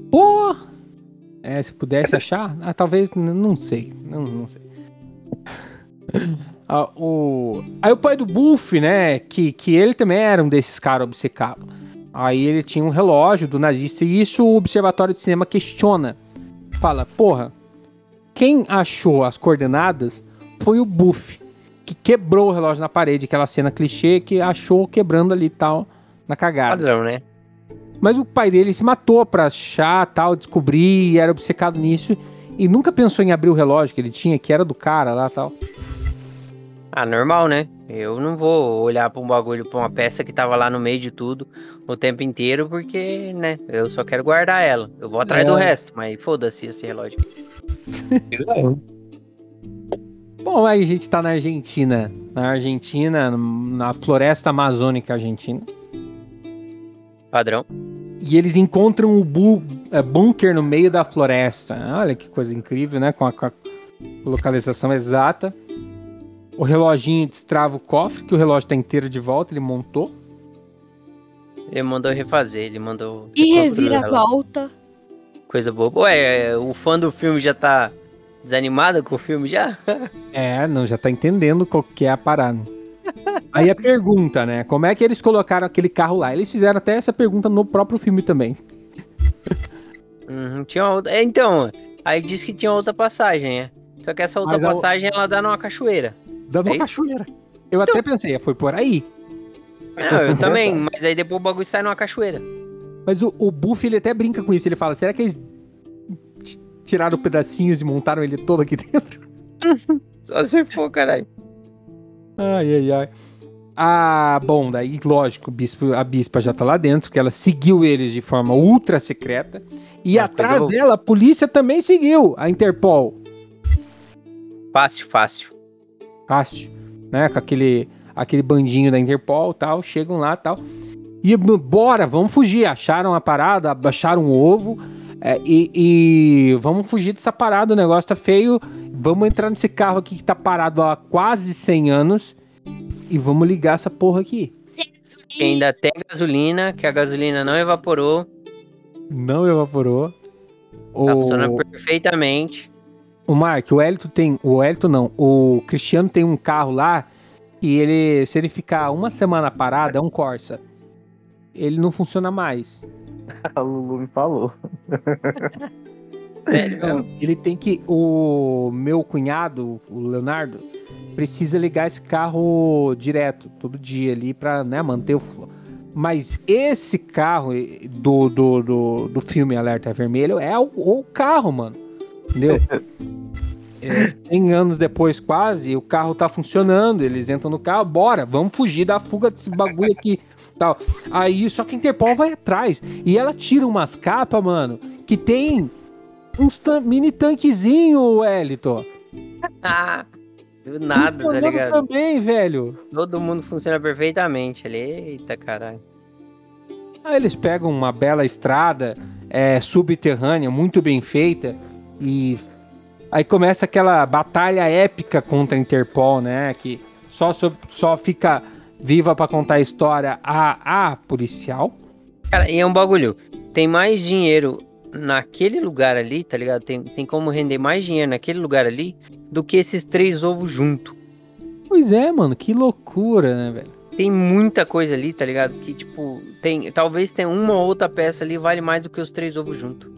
Pô! É, se pudesse achar, ah, talvez, não sei, não, não sei. Ah, o... Aí o pai do Buff, né, que, que ele também era um desses caras obcecados. Aí ele tinha um relógio do nazista e isso o Observatório de Cinema questiona. Fala, porra, quem achou as coordenadas foi o Buff, que quebrou o relógio na parede, aquela cena clichê que achou quebrando ali tal, na cagada.
Padrão, né?
Mas o pai dele se matou pra achar, tal, descobrir, e era obcecado nisso. E nunca pensou em abrir o relógio que ele tinha, que era do cara lá tal.
Ah, normal, né? Eu não vou olhar pra um bagulho, pra uma peça que tava lá no meio de tudo o tempo inteiro, porque, né? Eu só quero guardar ela. Eu vou atrás
É.
do resto, mas foda-se esse relógio.
Bom, aí a gente tá na Argentina. Na Argentina, na floresta amazônica argentina.
Padrão.
E eles encontram o bu- é, bunker no meio da floresta. Olha que coisa incrível, né? Com a, com a localização exata. O reloginho destrava o cofre, que o relógio tá inteiro de volta, ele montou.
Ele mandou refazer, ele mandou.
E
relógio.
reviravolta.
Coisa boa. Ué, o fã do filme já tá desanimado com o filme já?
É, não, já tá entendendo qual que é a parada. Aí a pergunta, né? Como é que eles colocaram aquele carro lá? Eles fizeram até essa pergunta no próprio filme também.
Uhum, tinha outra. é, Então, aí disse que tinha outra passagem, é. Só que essa outra
Mas a
passagem ela dá numa cachoeira.
Dando
É
uma
isso?
cachoeira. Eu até pensei, foi por aí.
Não, eu também, mas aí depois o bagulho sai numa cachoeira.
Mas o, o Buff, ele até brinca com isso. Ele fala, será que eles tiraram pedacinhos e montaram ele todo aqui dentro?
Só se for, caralho.
Ai, ai, ai. Ah, bom, daí, lógico, bispo, a bispa já tá lá dentro, que ela seguiu eles de forma ultra secreta. E atrás dela, a polícia também seguiu, a Interpol.
Fácil, fácil.
Fácil, né? Com aquele, aquele bandinho da Interpol tal, chegam lá tal. E bora, vamos fugir. Acharam a parada, acharam o ovo. é, e, e vamos fugir dessa parada, o negócio tá feio. Vamos entrar nesse carro aqui que tá parado há quase 100 anos. E vamos ligar essa porra aqui.
Ainda tem gasolina, que a gasolina não evaporou.
Não evaporou.
Tá funcionando
O,
perfeitamente.
o Mark, o Elito tem. O Elito não. O Cristiano tem um carro lá. E ele, se ele ficar uma semana parado, é um Corsa. Ele não funciona mais.
A Lulu me falou.
Sério mesmo.
ele tem que. O meu cunhado, o Leonardo, precisa ligar esse carro direto, todo dia ali, pra né, manter o. flu- Mas esse carro do, do, do, do filme Alerta Vermelho é o, o carro, mano. Entendeu? É, 100 anos depois, quase, o carro tá funcionando. Eles entram no carro, bora, vamos fugir da fuga desse bagulho aqui. Tal. Aí, só que a Interpol vai atrás. E ela tira umas capas, mano, que tem uns tan- mini tanquezinho, Wellington.
Ah, do nada, tá ligado?
também, velho.
Todo mundo funciona perfeitamente ali. Eita, caralho.
Aí eles pegam uma bela estrada é, subterrânea, muito bem feita, e aí começa aquela batalha épica contra a Interpol, né? Que só, só fica viva pra contar a história a, a policial.
Cara, e é um bagulho. Tem mais dinheiro naquele lugar ali, tá ligado? Tem, tem como render mais dinheiro naquele lugar ali do que esses três ovos junto.
Pois é, mano, que loucura, né, velho?
Tem muita coisa ali, tá ligado? Que, tipo, tem. Talvez tenha uma ou outra peça ali vale mais do que os três ovos junto.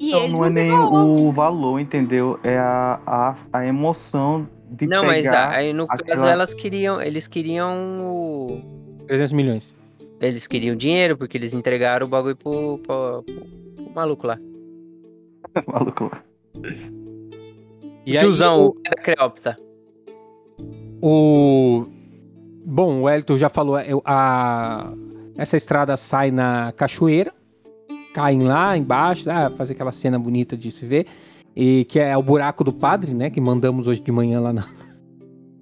E
Então, não é nem o valor, entendeu? É a, a, a emoção de
Não, mas aí no caso
aquela-
elas queriam. Eles queriam o.
300 milhões.
Eles queriam dinheiro, porque eles entregaram o bagulho pro, pro- pro maluco lá.
Maluco.
E aí,
Tiozão,
o-
pai da Creópata.
O. Bom, o Elton já falou, eu- a... essa estrada sai na cachoeira, caem lá embaixo, ah, fazer aquela cena bonita de se ver, e que é o buraco do padre, né? Que mandamos hoje de manhã lá na.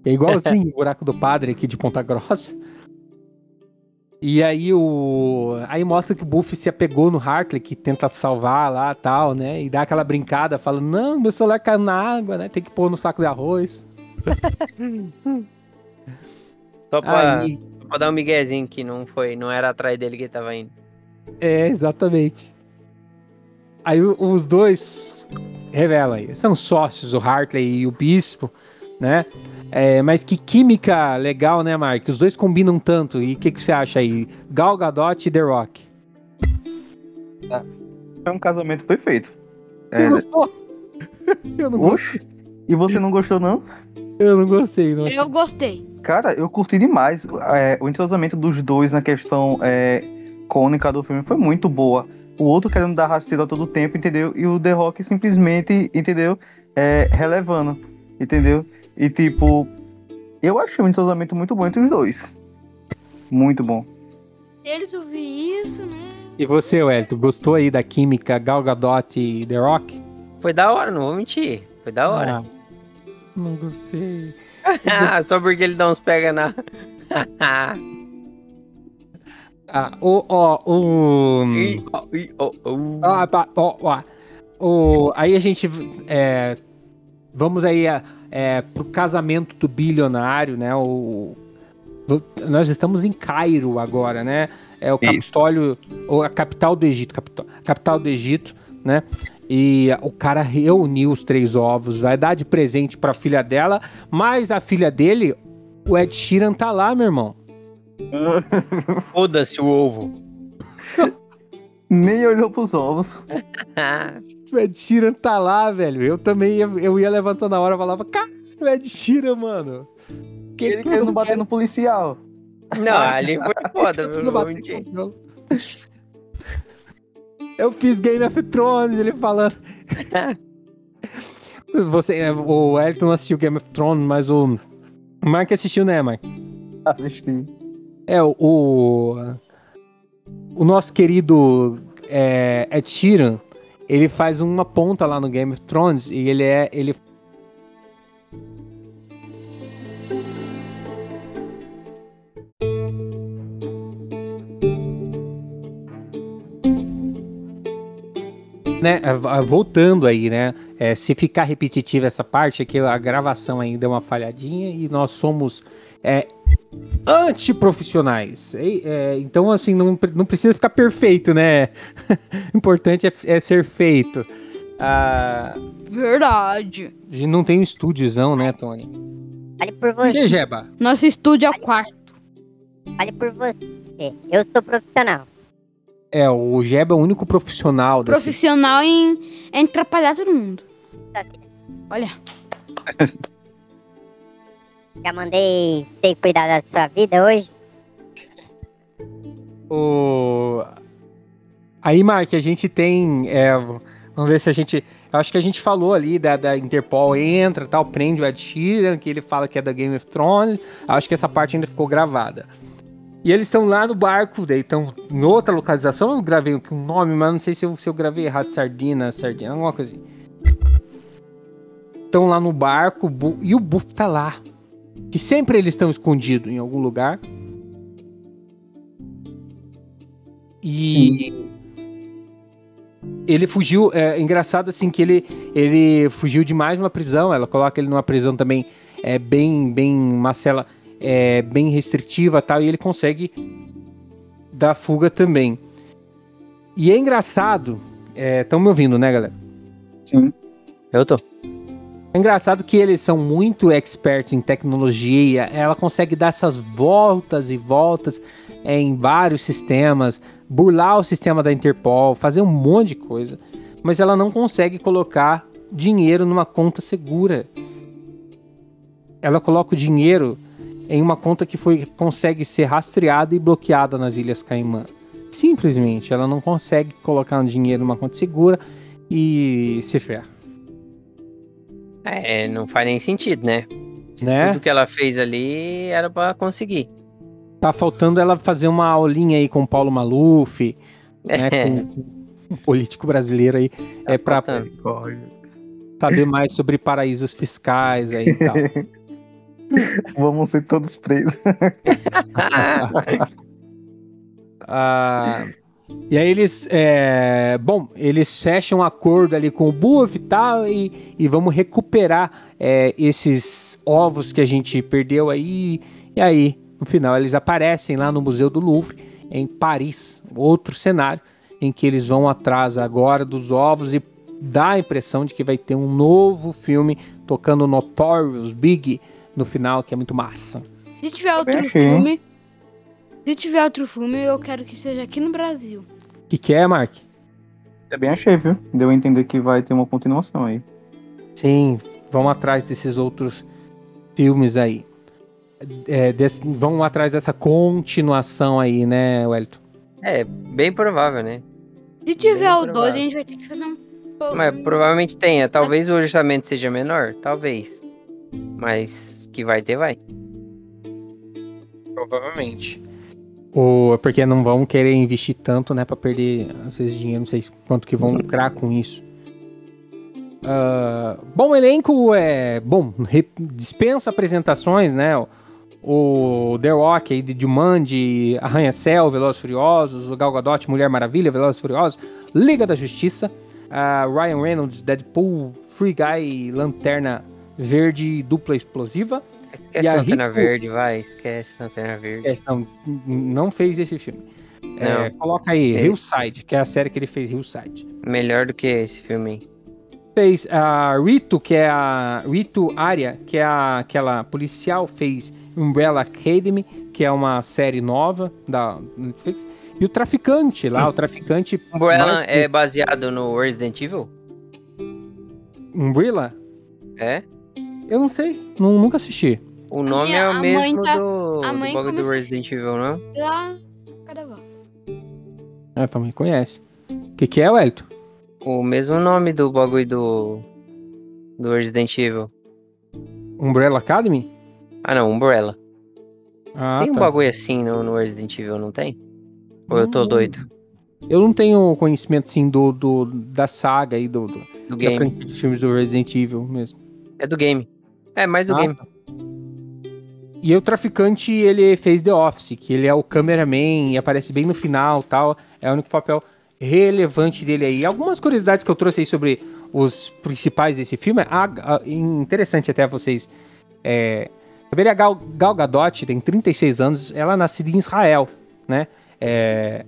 É igualzinho o buraco do padre aqui de Ponta Grossa. E aí o. Aí mostra que o Buffy se apegou no Hartley, que tenta salvar lá tal, né? E dá aquela brincada, fala, não, meu celular caiu na água, né? Tem que pôr no saco de arroz.
Só pra,
Aí,
só pra dar um miguezinho que não foi, não era atrás dele que ele tava indo.
É, exatamente. Aí os dois revela aí, são sócios, o Hartley e o Bispo, né? É, mas que química legal, né, Mark? Os dois combinam tanto. E o que, que você acha aí? Gal Gadot e The Rock.
É um casamento perfeito.
Você
É,
gostou? Eu não gostei.
Oxe, e você não gostou, não?
Eu não gostei. Não.
Eu gostei.
Cara, eu curti demais. É, o entrosamento dos dois na questão é, cônica do filme foi muito boa. O outro querendo dar rasteira todo o tempo, entendeu? E o The Rock simplesmente, entendeu? É, relevando, entendeu? E tipo, eu achei um entrosamento muito bom entre os dois. Muito bom.
Eles ouviram isso, né?
E você, Wellington, gostou aí da química Gal Gadot e The Rock?
Foi da hora, não vou mentir. Foi da hora.
Ah, não gostei.
Só porque ele dá uns pega na.
Ah, o, ó, o...
Ó, ó.
Ah, tá, ó, ó. O, aí a gente é, vamos aí é, é, pro casamento do bilionário, né? O, o- nós estamos em Cairo agora, né? É o. Capitólio, ou a capital do Egito, capitó- capital do Egito, né? E o cara reuniu os três ovos, vai dar de presente pra filha dela, mas a filha dele, o Ed Sheeran tá lá, meu irmão.
Foda-se o ovo.
Nem olhou pros ovos.
O Ed Sheeran tá lá, velho. Eu também ia, eu ia levantando a hora e falava, cara, o Ed Sheeran, mano. Que
Ele
que
querendo
não
bater
quero-
no policial.
Não, ali foi foda,
eu
viu?
não
Não vou
bater
mentir.
com violão. Eu fiz Game of Thrones, ele falando. Você, é, o Elton não assistiu Game of Thrones, mas o Mark assistiu, né, Mark?
Assisti.
É, o. O, o nosso querido é, Ed Sheeran, ele faz uma ponta lá no Game of Thrones e ele é. Ele né, voltando aí, né? é, se ficar repetitiva essa parte, é que a gravação aí deu uma falhadinha e nós somos é, antiprofissionais. E, é, então, assim, não, não precisa ficar perfeito, né? O importante é, é ser feito. Ah,
Verdade.
a gente não tem um estúdiozão, né, Tony?
Fale por
E
você.
Jeba?
Nosso estúdio é o quarto.
Fale por você. Eu sou profissional.
É, o Jeba é o único profissional desse.
Profissional em, em atrapalhar todo mundo. Olha.
Já mandei você cuidar da sua vida hoje?
O... Aí, Mark, a gente tem. é, vamos ver se a gente. Eu acho que a gente falou ali da, da Interpol entra tal, prende o Ed Sheeran, que ele fala que é da Game of Thrones. Acho que essa parte ainda ficou gravada. E eles estão lá no barco, daí estão em outra localização. Eu gravei um um nome, mas não sei se eu, se eu gravei errado. Sardina, Sardina, alguma coisa assim. Estão lá no barco e o Buff tá lá. Que sempre eles estão escondidos em algum lugar. E ele fugiu. É engraçado assim que ele, ele fugiu de mais uma prisão. Ela coloca ele numa prisão também é bem, bem uma cela é, bem restritiva tal. E ele consegue dar fuga também. E é engraçado. Estão me ouvindo, né, galera?
Sim.
Eu tô.
É engraçado que eles são muito experts em tecnologia. Ela consegue dar essas voltas e voltas é, em vários sistemas, burlar o sistema da Interpol, fazer um monte de coisa, mas ela não consegue colocar dinheiro numa conta segura. Ela coloca o dinheiro em uma conta que foi consegue ser rastreada e bloqueada nas Ilhas Caimã. Simplesmente, ela não consegue colocar um dinheiro numa conta segura e se ferra,
É, não faz nem sentido, né?
né?
Tudo que ela fez ali era pra conseguir.
Tá faltando ela fazer uma aulinha aí com o Paulo Maluf, né, com um político brasileiro aí, é pra
faltando.
saber mais sobre paraísos fiscais aí e tal.
Vamos ser todos presos.
Ah, e aí eles, é, bom, eles fecham um acordo ali com o Buff e tal, e, e vamos recuperar é, esses ovos que a gente perdeu aí. E aí, no final, eles aparecem lá no Museu do Louvre, em Paris, outro cenário, em que eles vão atrás agora dos ovos e dá a impressão de que vai ter um novo filme tocando Notorious Big no final, que é muito massa.
Se tiver outro
hein?
filme. Se tiver outro filme, eu quero que seja aqui no Brasil.
O que, que é, Mark?
Também achei, viu? Deu a entender que vai ter uma continuação aí.
Sim, vão atrás desses outros filmes aí. É, desse- vão atrás dessa continuação aí, né, Wellington?
É, bem provável, né?
Se tiver
Bem
o 12,
provável.
a gente vai ter que fazer um.
Mas provavelmente tenha. Talvez o orçamento seja menor, talvez. Mas que vai ter, vai.
Provavelmente. O, porque não vão querer investir tanto, né, pra perder às vezes dinheiro, não sei quanto que vão lucrar com isso. Ah, bom, elenco é bom, dispensa apresentações, né? O, The Rock aí de Jumanji, Arranha-Céu, Velozes Furiosos, o Gal Gadot, Mulher Maravilha, Velozes Furiosos, Liga da Justiça, ah, Ryan Reynolds, Deadpool, Free Guy, Lanterna Verde, Dupla Explosiva.
Esquece
a
Lanterna
Rico-
Verde, vai. Esquece a Lanterna Verde.
É, não, não fez esse filme. É,
Não.
coloca aí,
É.
Hillside, que é a série que ele fez, Hillside.
Melhor do que esse filme aí.
Fez a Rito, que é a. Rito Aria, que é a, aquela policial, fez Umbrella Academy, que é uma série nova da Netflix. E o Traficante, lá, o Traficante.
Umbrella é baseado no Resident Evil?
Umbrella?
É?
Eu não sei, nu- nunca assisti.
O nome
minha-
é o mesmo
tá-
do,
a
do
mãe
bagulho do Resident Evil, não?
Lá.
Ah, também conhece. O que, que é, Wellington?
O mesmo nome do bagulho do. do Resident Evil.
Umbrella Academy?
Ah, não, Umbrella.
Ah,
tem um
tá.
bagulho assim no, no Resident Evil, não tem? Ou eu tô
Hum,
doido?
Eu não tenho conhecimento, assim, do, do, da saga aí, do, do,
Do game.
de filmes do Resident Evil mesmo.
É do game. É, mais do
Ah,
game.
tá. E o traficante, ele fez The Office, que ele é o cameraman e aparece bem no final tal. É o único papel relevante dele aí. Algumas curiosidades que eu trouxe aí sobre os principais desse filme. Ah, ah, interessante até vocês é, saberem. A Gal, Gal Gadot tem 36 anos, ela é nascida em Israel, né? É,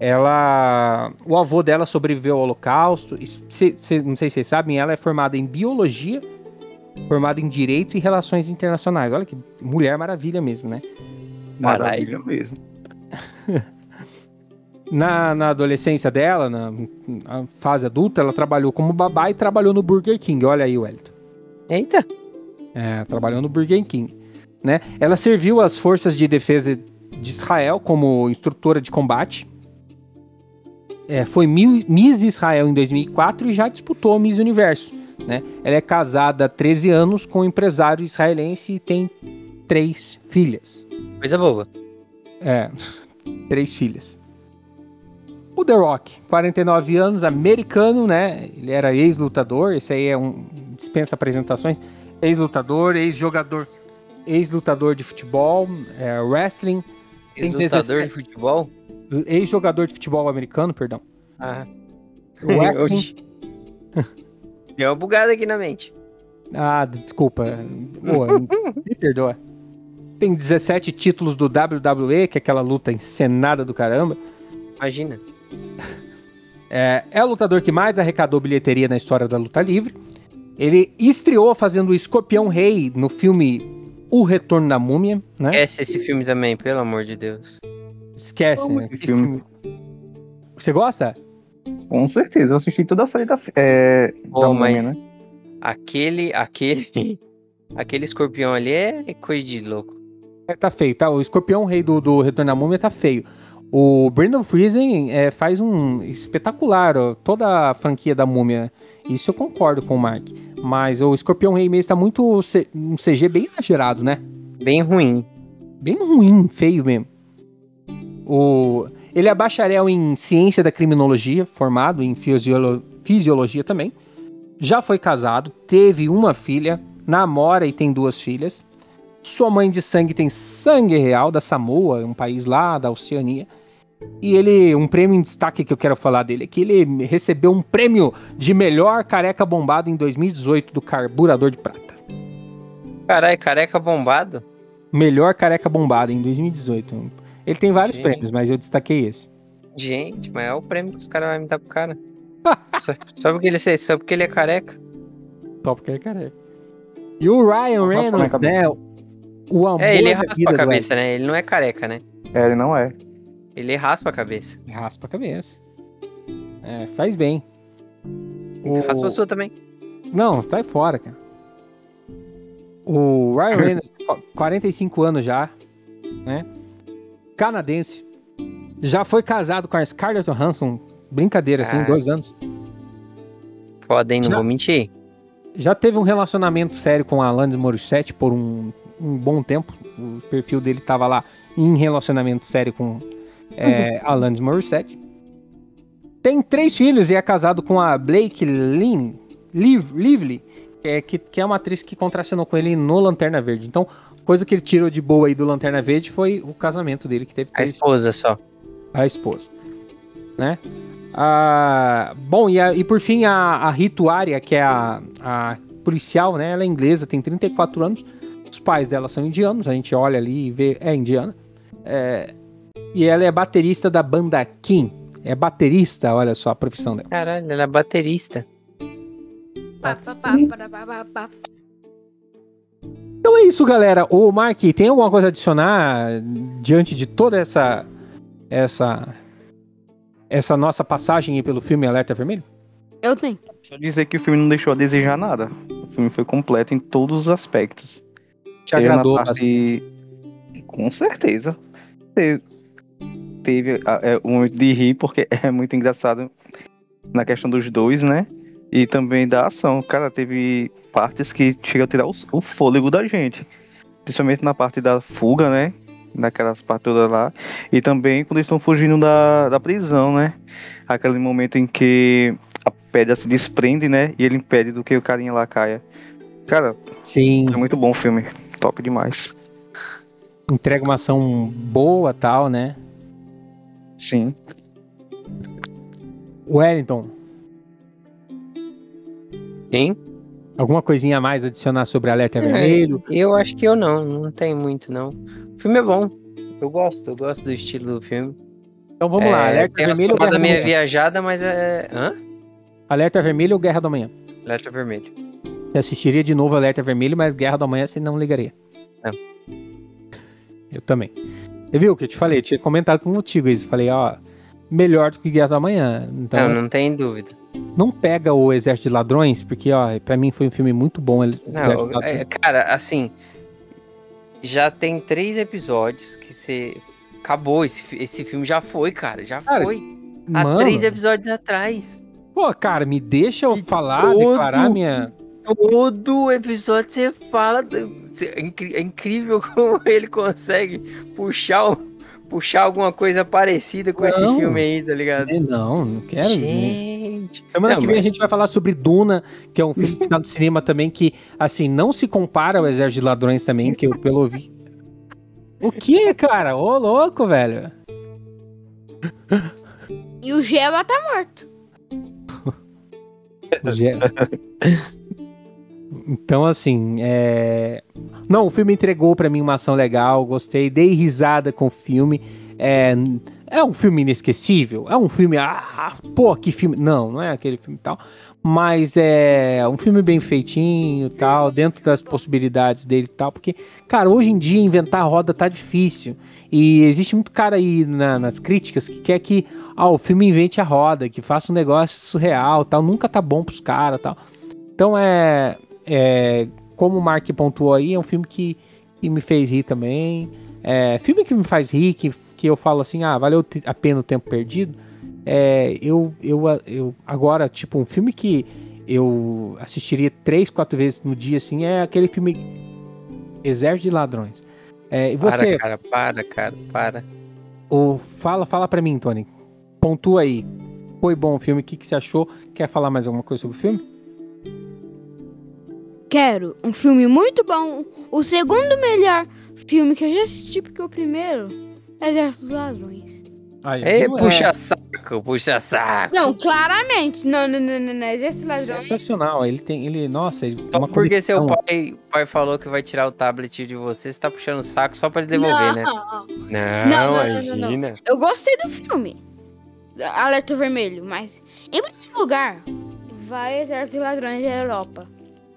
ela, o avô dela sobreviveu ao Holocausto. e cê- cê- não sei se vocês sabem, ela é formada em biologia formado em Direito e Relações Internacionais. Olha que mulher maravilha mesmo, né?
Maravilha mesmo.
Na, na adolescência dela, na, na fase adulta, ela trabalhou como babá e trabalhou no Burger King. Olha aí, Wellington.
Eita!
É, trabalhou no Burger King. Né? Ela serviu as forças de defesa de Israel como instrutora de combate. É, foi Miss Israel em 2004 e já disputou Miss Universo. Né? Ela é casada há 13 anos com um empresário israelense e tem três filhas.
Coisa boa.
É, três filhas. O The Rock, 49 anos, americano, né? Ele era ex-lutador, esse aí é um dispensa apresentações. Ex-lutador, ex-jogador, ex-lutador de futebol, é, wrestling,
Ex-lutador
17.
de futebol?
ex-jogador de futebol americano, perdão.
Ah.
Wrestling.
Deu uma bugada aqui na mente.
ah, desculpa. Pô, me perdoa. Tem 17 títulos do WWE, que é aquela luta encenada do caramba.
Imagina.
É, é o lutador que mais arrecadou bilheteria na história da luta livre. Ele estreou fazendo o Escorpião Rei no filme O Retorno da Múmia, né?
Esquece esse filme também, pelo amor de Deus.
Esquece, né?
esse filme.
Você gosta?
Com certeza, eu assisti toda a série da, é,
Pô,
da múmia,
mas-
né?
Aquele, aquele, aquele escorpião ali é coisa de louco.
É, tá feio, tá? O Escorpião Rei do, do Retorno da Múmia tá feio. O Brendan Friesen é, faz um espetacular ó, toda a franquia da Múmia. Isso eu concordo com o Mark. Mas o Escorpião Rei mesmo tá muito C- um CG bem exagerado, né?
Bem ruim.
bem ruim, feio mesmo. O, ele é bacharel em ciência da criminologia, formado em fisiolo- fisiologia também. Já foi casado, teve uma filha, namora e tem duas filhas. Sua mãe de sangue tem sangue real da Samoa, um país lá da Oceania. E ele, um prêmio em destaque que eu quero falar dele é que ele recebeu um prêmio de melhor careca bombado em 2018 do Carburador de Prata.
Caralho, careca bombado?
Melhor careca bombado em 2018. Ele tem vários
Gente.
prêmios, mas eu destaquei esse.
Gente, mas é o prêmio que os caras vão me dar pro cara. só, só porque ele, só porque ele é careca.
Só porque ele é careca. E o Ryan Reynolds, né? O amor
É, ele raspa
vida
a cabeça, né? Ele não é careca, né?
É, ele não é.
Ele raspa a cabeça.
Raspa a cabeça. É, faz bem. O-
Raspa a sua também.
Não, sai fora, cara. O Ryan Reynolds, qu- 45 anos já, né? Canadense. Já foi casado com a Scarlett Johansson. Brincadeira, assim,
Ah.
dois anos.
Foda, hein? Não
Já-
vou mentir.
Já teve um relacionamento sério com a Alanis Morissette por um, um bom tempo. O perfil dele tava lá em relacionamento sério com é, Alanis Morissette. Tem três filhos e é casado com a Blake Lively, é, que, que é uma atriz que contracenou com ele no Lanterna Verde. Então, coisa que ele tirou de boa aí do Lanterna Verde foi o casamento dele, que teve
A esposa só.
a esposa, né? Ah, bom, e, a- e por fim a, a Rituária, que é a, a policial, né? Ela é inglesa, tem 34 anos. Os pais dela são indianos, a gente olha ali e vê, é indiana. É, e ela é baterista da banda Kim. É baterista, olha só a profissão dela.
Caralho, ela é baterista.
Pá,
Então é isso, galera. Ô, Mark, tem alguma coisa a adicionar diante de toda essa essa essa nossa passagem aí pelo filme Alerta Vermelho?
Eu tenho.
Só dizer que o filme não deixou a desejar nada. O filme foi completo em todos os aspectos.
Te
Seja
agradou
parte-
bastante?
Com certeza. Te- Teve é, um momento de rir, porque é muito engraçado na questão dos dois, né? E também da ação. Cara, teve partes que chegam a tirar o, o fôlego da gente. Principalmente na parte da fuga, né? Naquelas partes todas lá. E também quando eles estão fugindo da, da prisão, né? Aquele momento em que a pedra se desprende, né? E ele impede do que o carinha lá caia. Cara,
Sim,
é muito bom o filme. Top demais.
entrega uma ação boa tal, né?
Sim.
Wellington,
Quem?
alguma coisinha a mais adicionar sobre Alerta
É.
Vermelho?
Eu acho que eu não, não tem muito não. O filme é bom. Eu gosto, eu gosto do estilo do filme.
Então vamos lá,
É,
Alerta
tem umas
Vermelho ou Guerra
da minha viajada, mas é. Hã?
Alerta Vermelho ou Guerra do Amanhã?
Alerta vermelho.
Você assistiria de novo Alerta Vermelho, mas Guerra do Amanhã você não ligaria.
Não.
Eu também. Você viu o que eu te falei? Eu tinha comentado contigo isso. Falei, ó, melhor do que Guerra do Amanhã. Então,
Não, não tem dúvida.
não pega o Exército de Ladrões, porque, ó, pra mim foi um filme muito bom.
Não, é, cara, assim. Já tem três episódios que você. Acabou, esse, esse filme já foi, cara. Já
Cara,
foi. Há
Mano,
três episódios atrás.
pô, cara, me deixa eu
E
falar,
todo-
declarar minha.
Todo episódio você fala. É é incrível como ele consegue puxar, o- puxar alguma coisa parecida com esse
Não.
filme aí, tá ligado?
Não, não quero.
Gente.
Semana
Não,
que vem a gente vai falar sobre Duna, que é um filme que tá no cinema também, que, assim, não se compara ao Exército de Ladrões também, que eu pelo ouvi. O que, cara? Ô, louco, velho.
E o Geba tá morto.
Ge- Então, assim, é... Não, o filme entregou pra mim uma ação legal, gostei, dei risada com o filme. É, é um filme inesquecível? É um filme. Ah, pô, que filme. Não, não é aquele filme tal. Mas é um filme bem feitinho tal, dentro das possibilidades dele tal. Porque, cara, hoje em dia inventar roda tá difícil. E existe muito cara aí na- nas críticas que quer que ah, o filme invente a roda, que faça um negócio surreal tal. Nunca tá bom pros caras tal. Então é, é. Como o Mark pontuou aí, é um filme que, que me fez rir também. É, filme que me faz rir, que, que eu falo assim, ah, valeu a pena o tempo perdido. É, eu, eu, eu agora, tipo, um filme que eu assistiria três, quatro vezes no dia, assim, é aquele filme Exército de Ladrões. É, e você,
Para, cara, para, cara, para.
o, fala, fala pra mim, Tony. Pontua aí. Foi bom o filme, o que, que você achou? Quer falar mais alguma coisa sobre o filme?
Quero um filme muito bom. O segundo melhor filme que eu já assisti, porque o primeiro é Exército dos Ladrões.
Aí,
Ei, puxa saco, puxa saco.
Não, claramente. Não, não, não, não, não. Exército dos
É
Ladrões.
sensacional. Ele tem, ele, nossa, ele tem
Só
uma
porque seu pai, o pai falou que vai tirar o tablet de você, você tá puxando o saco só pra ele devolver, né?
Não.
Não,
não, não, não, não.
imagina.
Eu gostei do filme. Alerta Vermelho, mas em primeiro lugar, vai Exército dos Ladrões da Europa.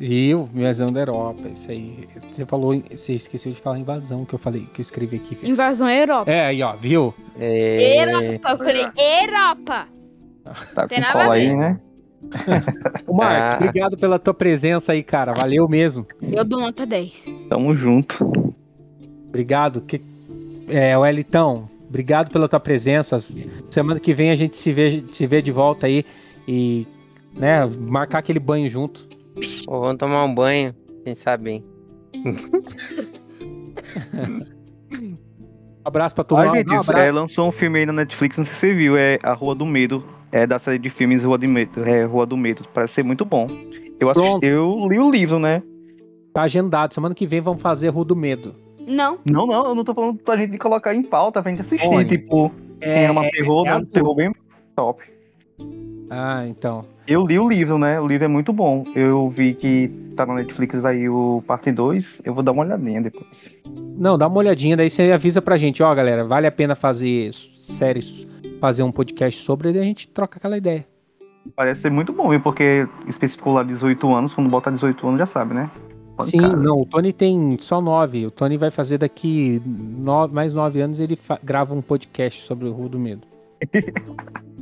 Viu? Invasão da Europa, isso aí. Você falou, você esqueceu de falar invasão que eu falei, que eu escrevi aqui. filho.
Invasão à Europa.
É, aí, ó, viu?
É...
Europa, eu falei Europa.
Tá
Tem
com cola aí, né?
Ô, Mark,
Ah.
obrigado pela tua presença aí, cara. Valeu mesmo.
Eu dou nota 10.
Tamo junto.
Obrigado. Que... É, o Elitão, obrigado pela tua presença. Semana que vem a gente se vê, se vê de volta aí e, né, marcar aquele banho junto.
Pô, vamos tomar um banho, quem sabe, hein?
abraço pra todo
Ah,
mundo.
gente, isso,
abraço.
é, lançou um filme aí na Netflix, não sei se você viu, é A Rua do Medo. É da série de filmes Rua do Medo. É Rua do Medo. Parece ser muito bom. Eu, assisti, eu li o livro, né?
Tá agendado. Semana que vem vamos fazer Rua do Medo.
Não.
Não, não, eu não tô falando pra gente colocar em pauta, pra gente assistir.
Olha,
tipo, é, uma terror,
é
né? Um
adulto.
terror bem top.
Ah, então.
Eu li o livro, né? O livro é muito bom. Eu vi que tá na Netflix aí o parte 2. Eu vou dar uma olhadinha depois.
Não, dá uma olhadinha, daí você avisa pra gente, ó, galera, vale a pena fazer séries, fazer um podcast sobre, e a gente troca aquela ideia.
Parece ser muito bom, viu? Porque especificou lá 18 anos. Quando botar 18 anos já sabe, né?
Sim,
Pancada.
não, o Tony tem só nove. O Tony vai fazer daqui no- mais nove anos, ele grava um podcast sobre o Rua do Medo.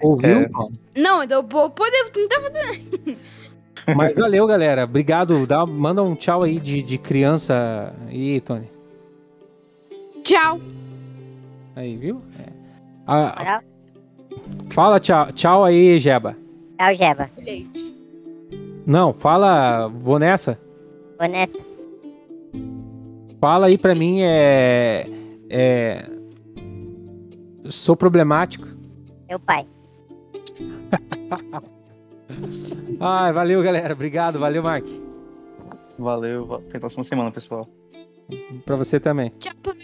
Ouviu?
É.
Não, eu vou poder tentar fazer.
Mas valeu, galera. Obrigado. Dá, manda um tchau aí de, de criança aí, Tony.
Tchau.
Aí, viu? É. Ah, fala tchau, tchau aí, Jeba.
Algeba.
Leite.
Não, fala. Vou nessa.
Vou nessa.
Fala aí pra mim, é. É. Sou problemático.
Meu pai.
Ai, valeu, galera. Obrigado. Valeu, Mark.
Valeu. Até a próxima semana, pessoal.
Pra você também.
Tchau, meu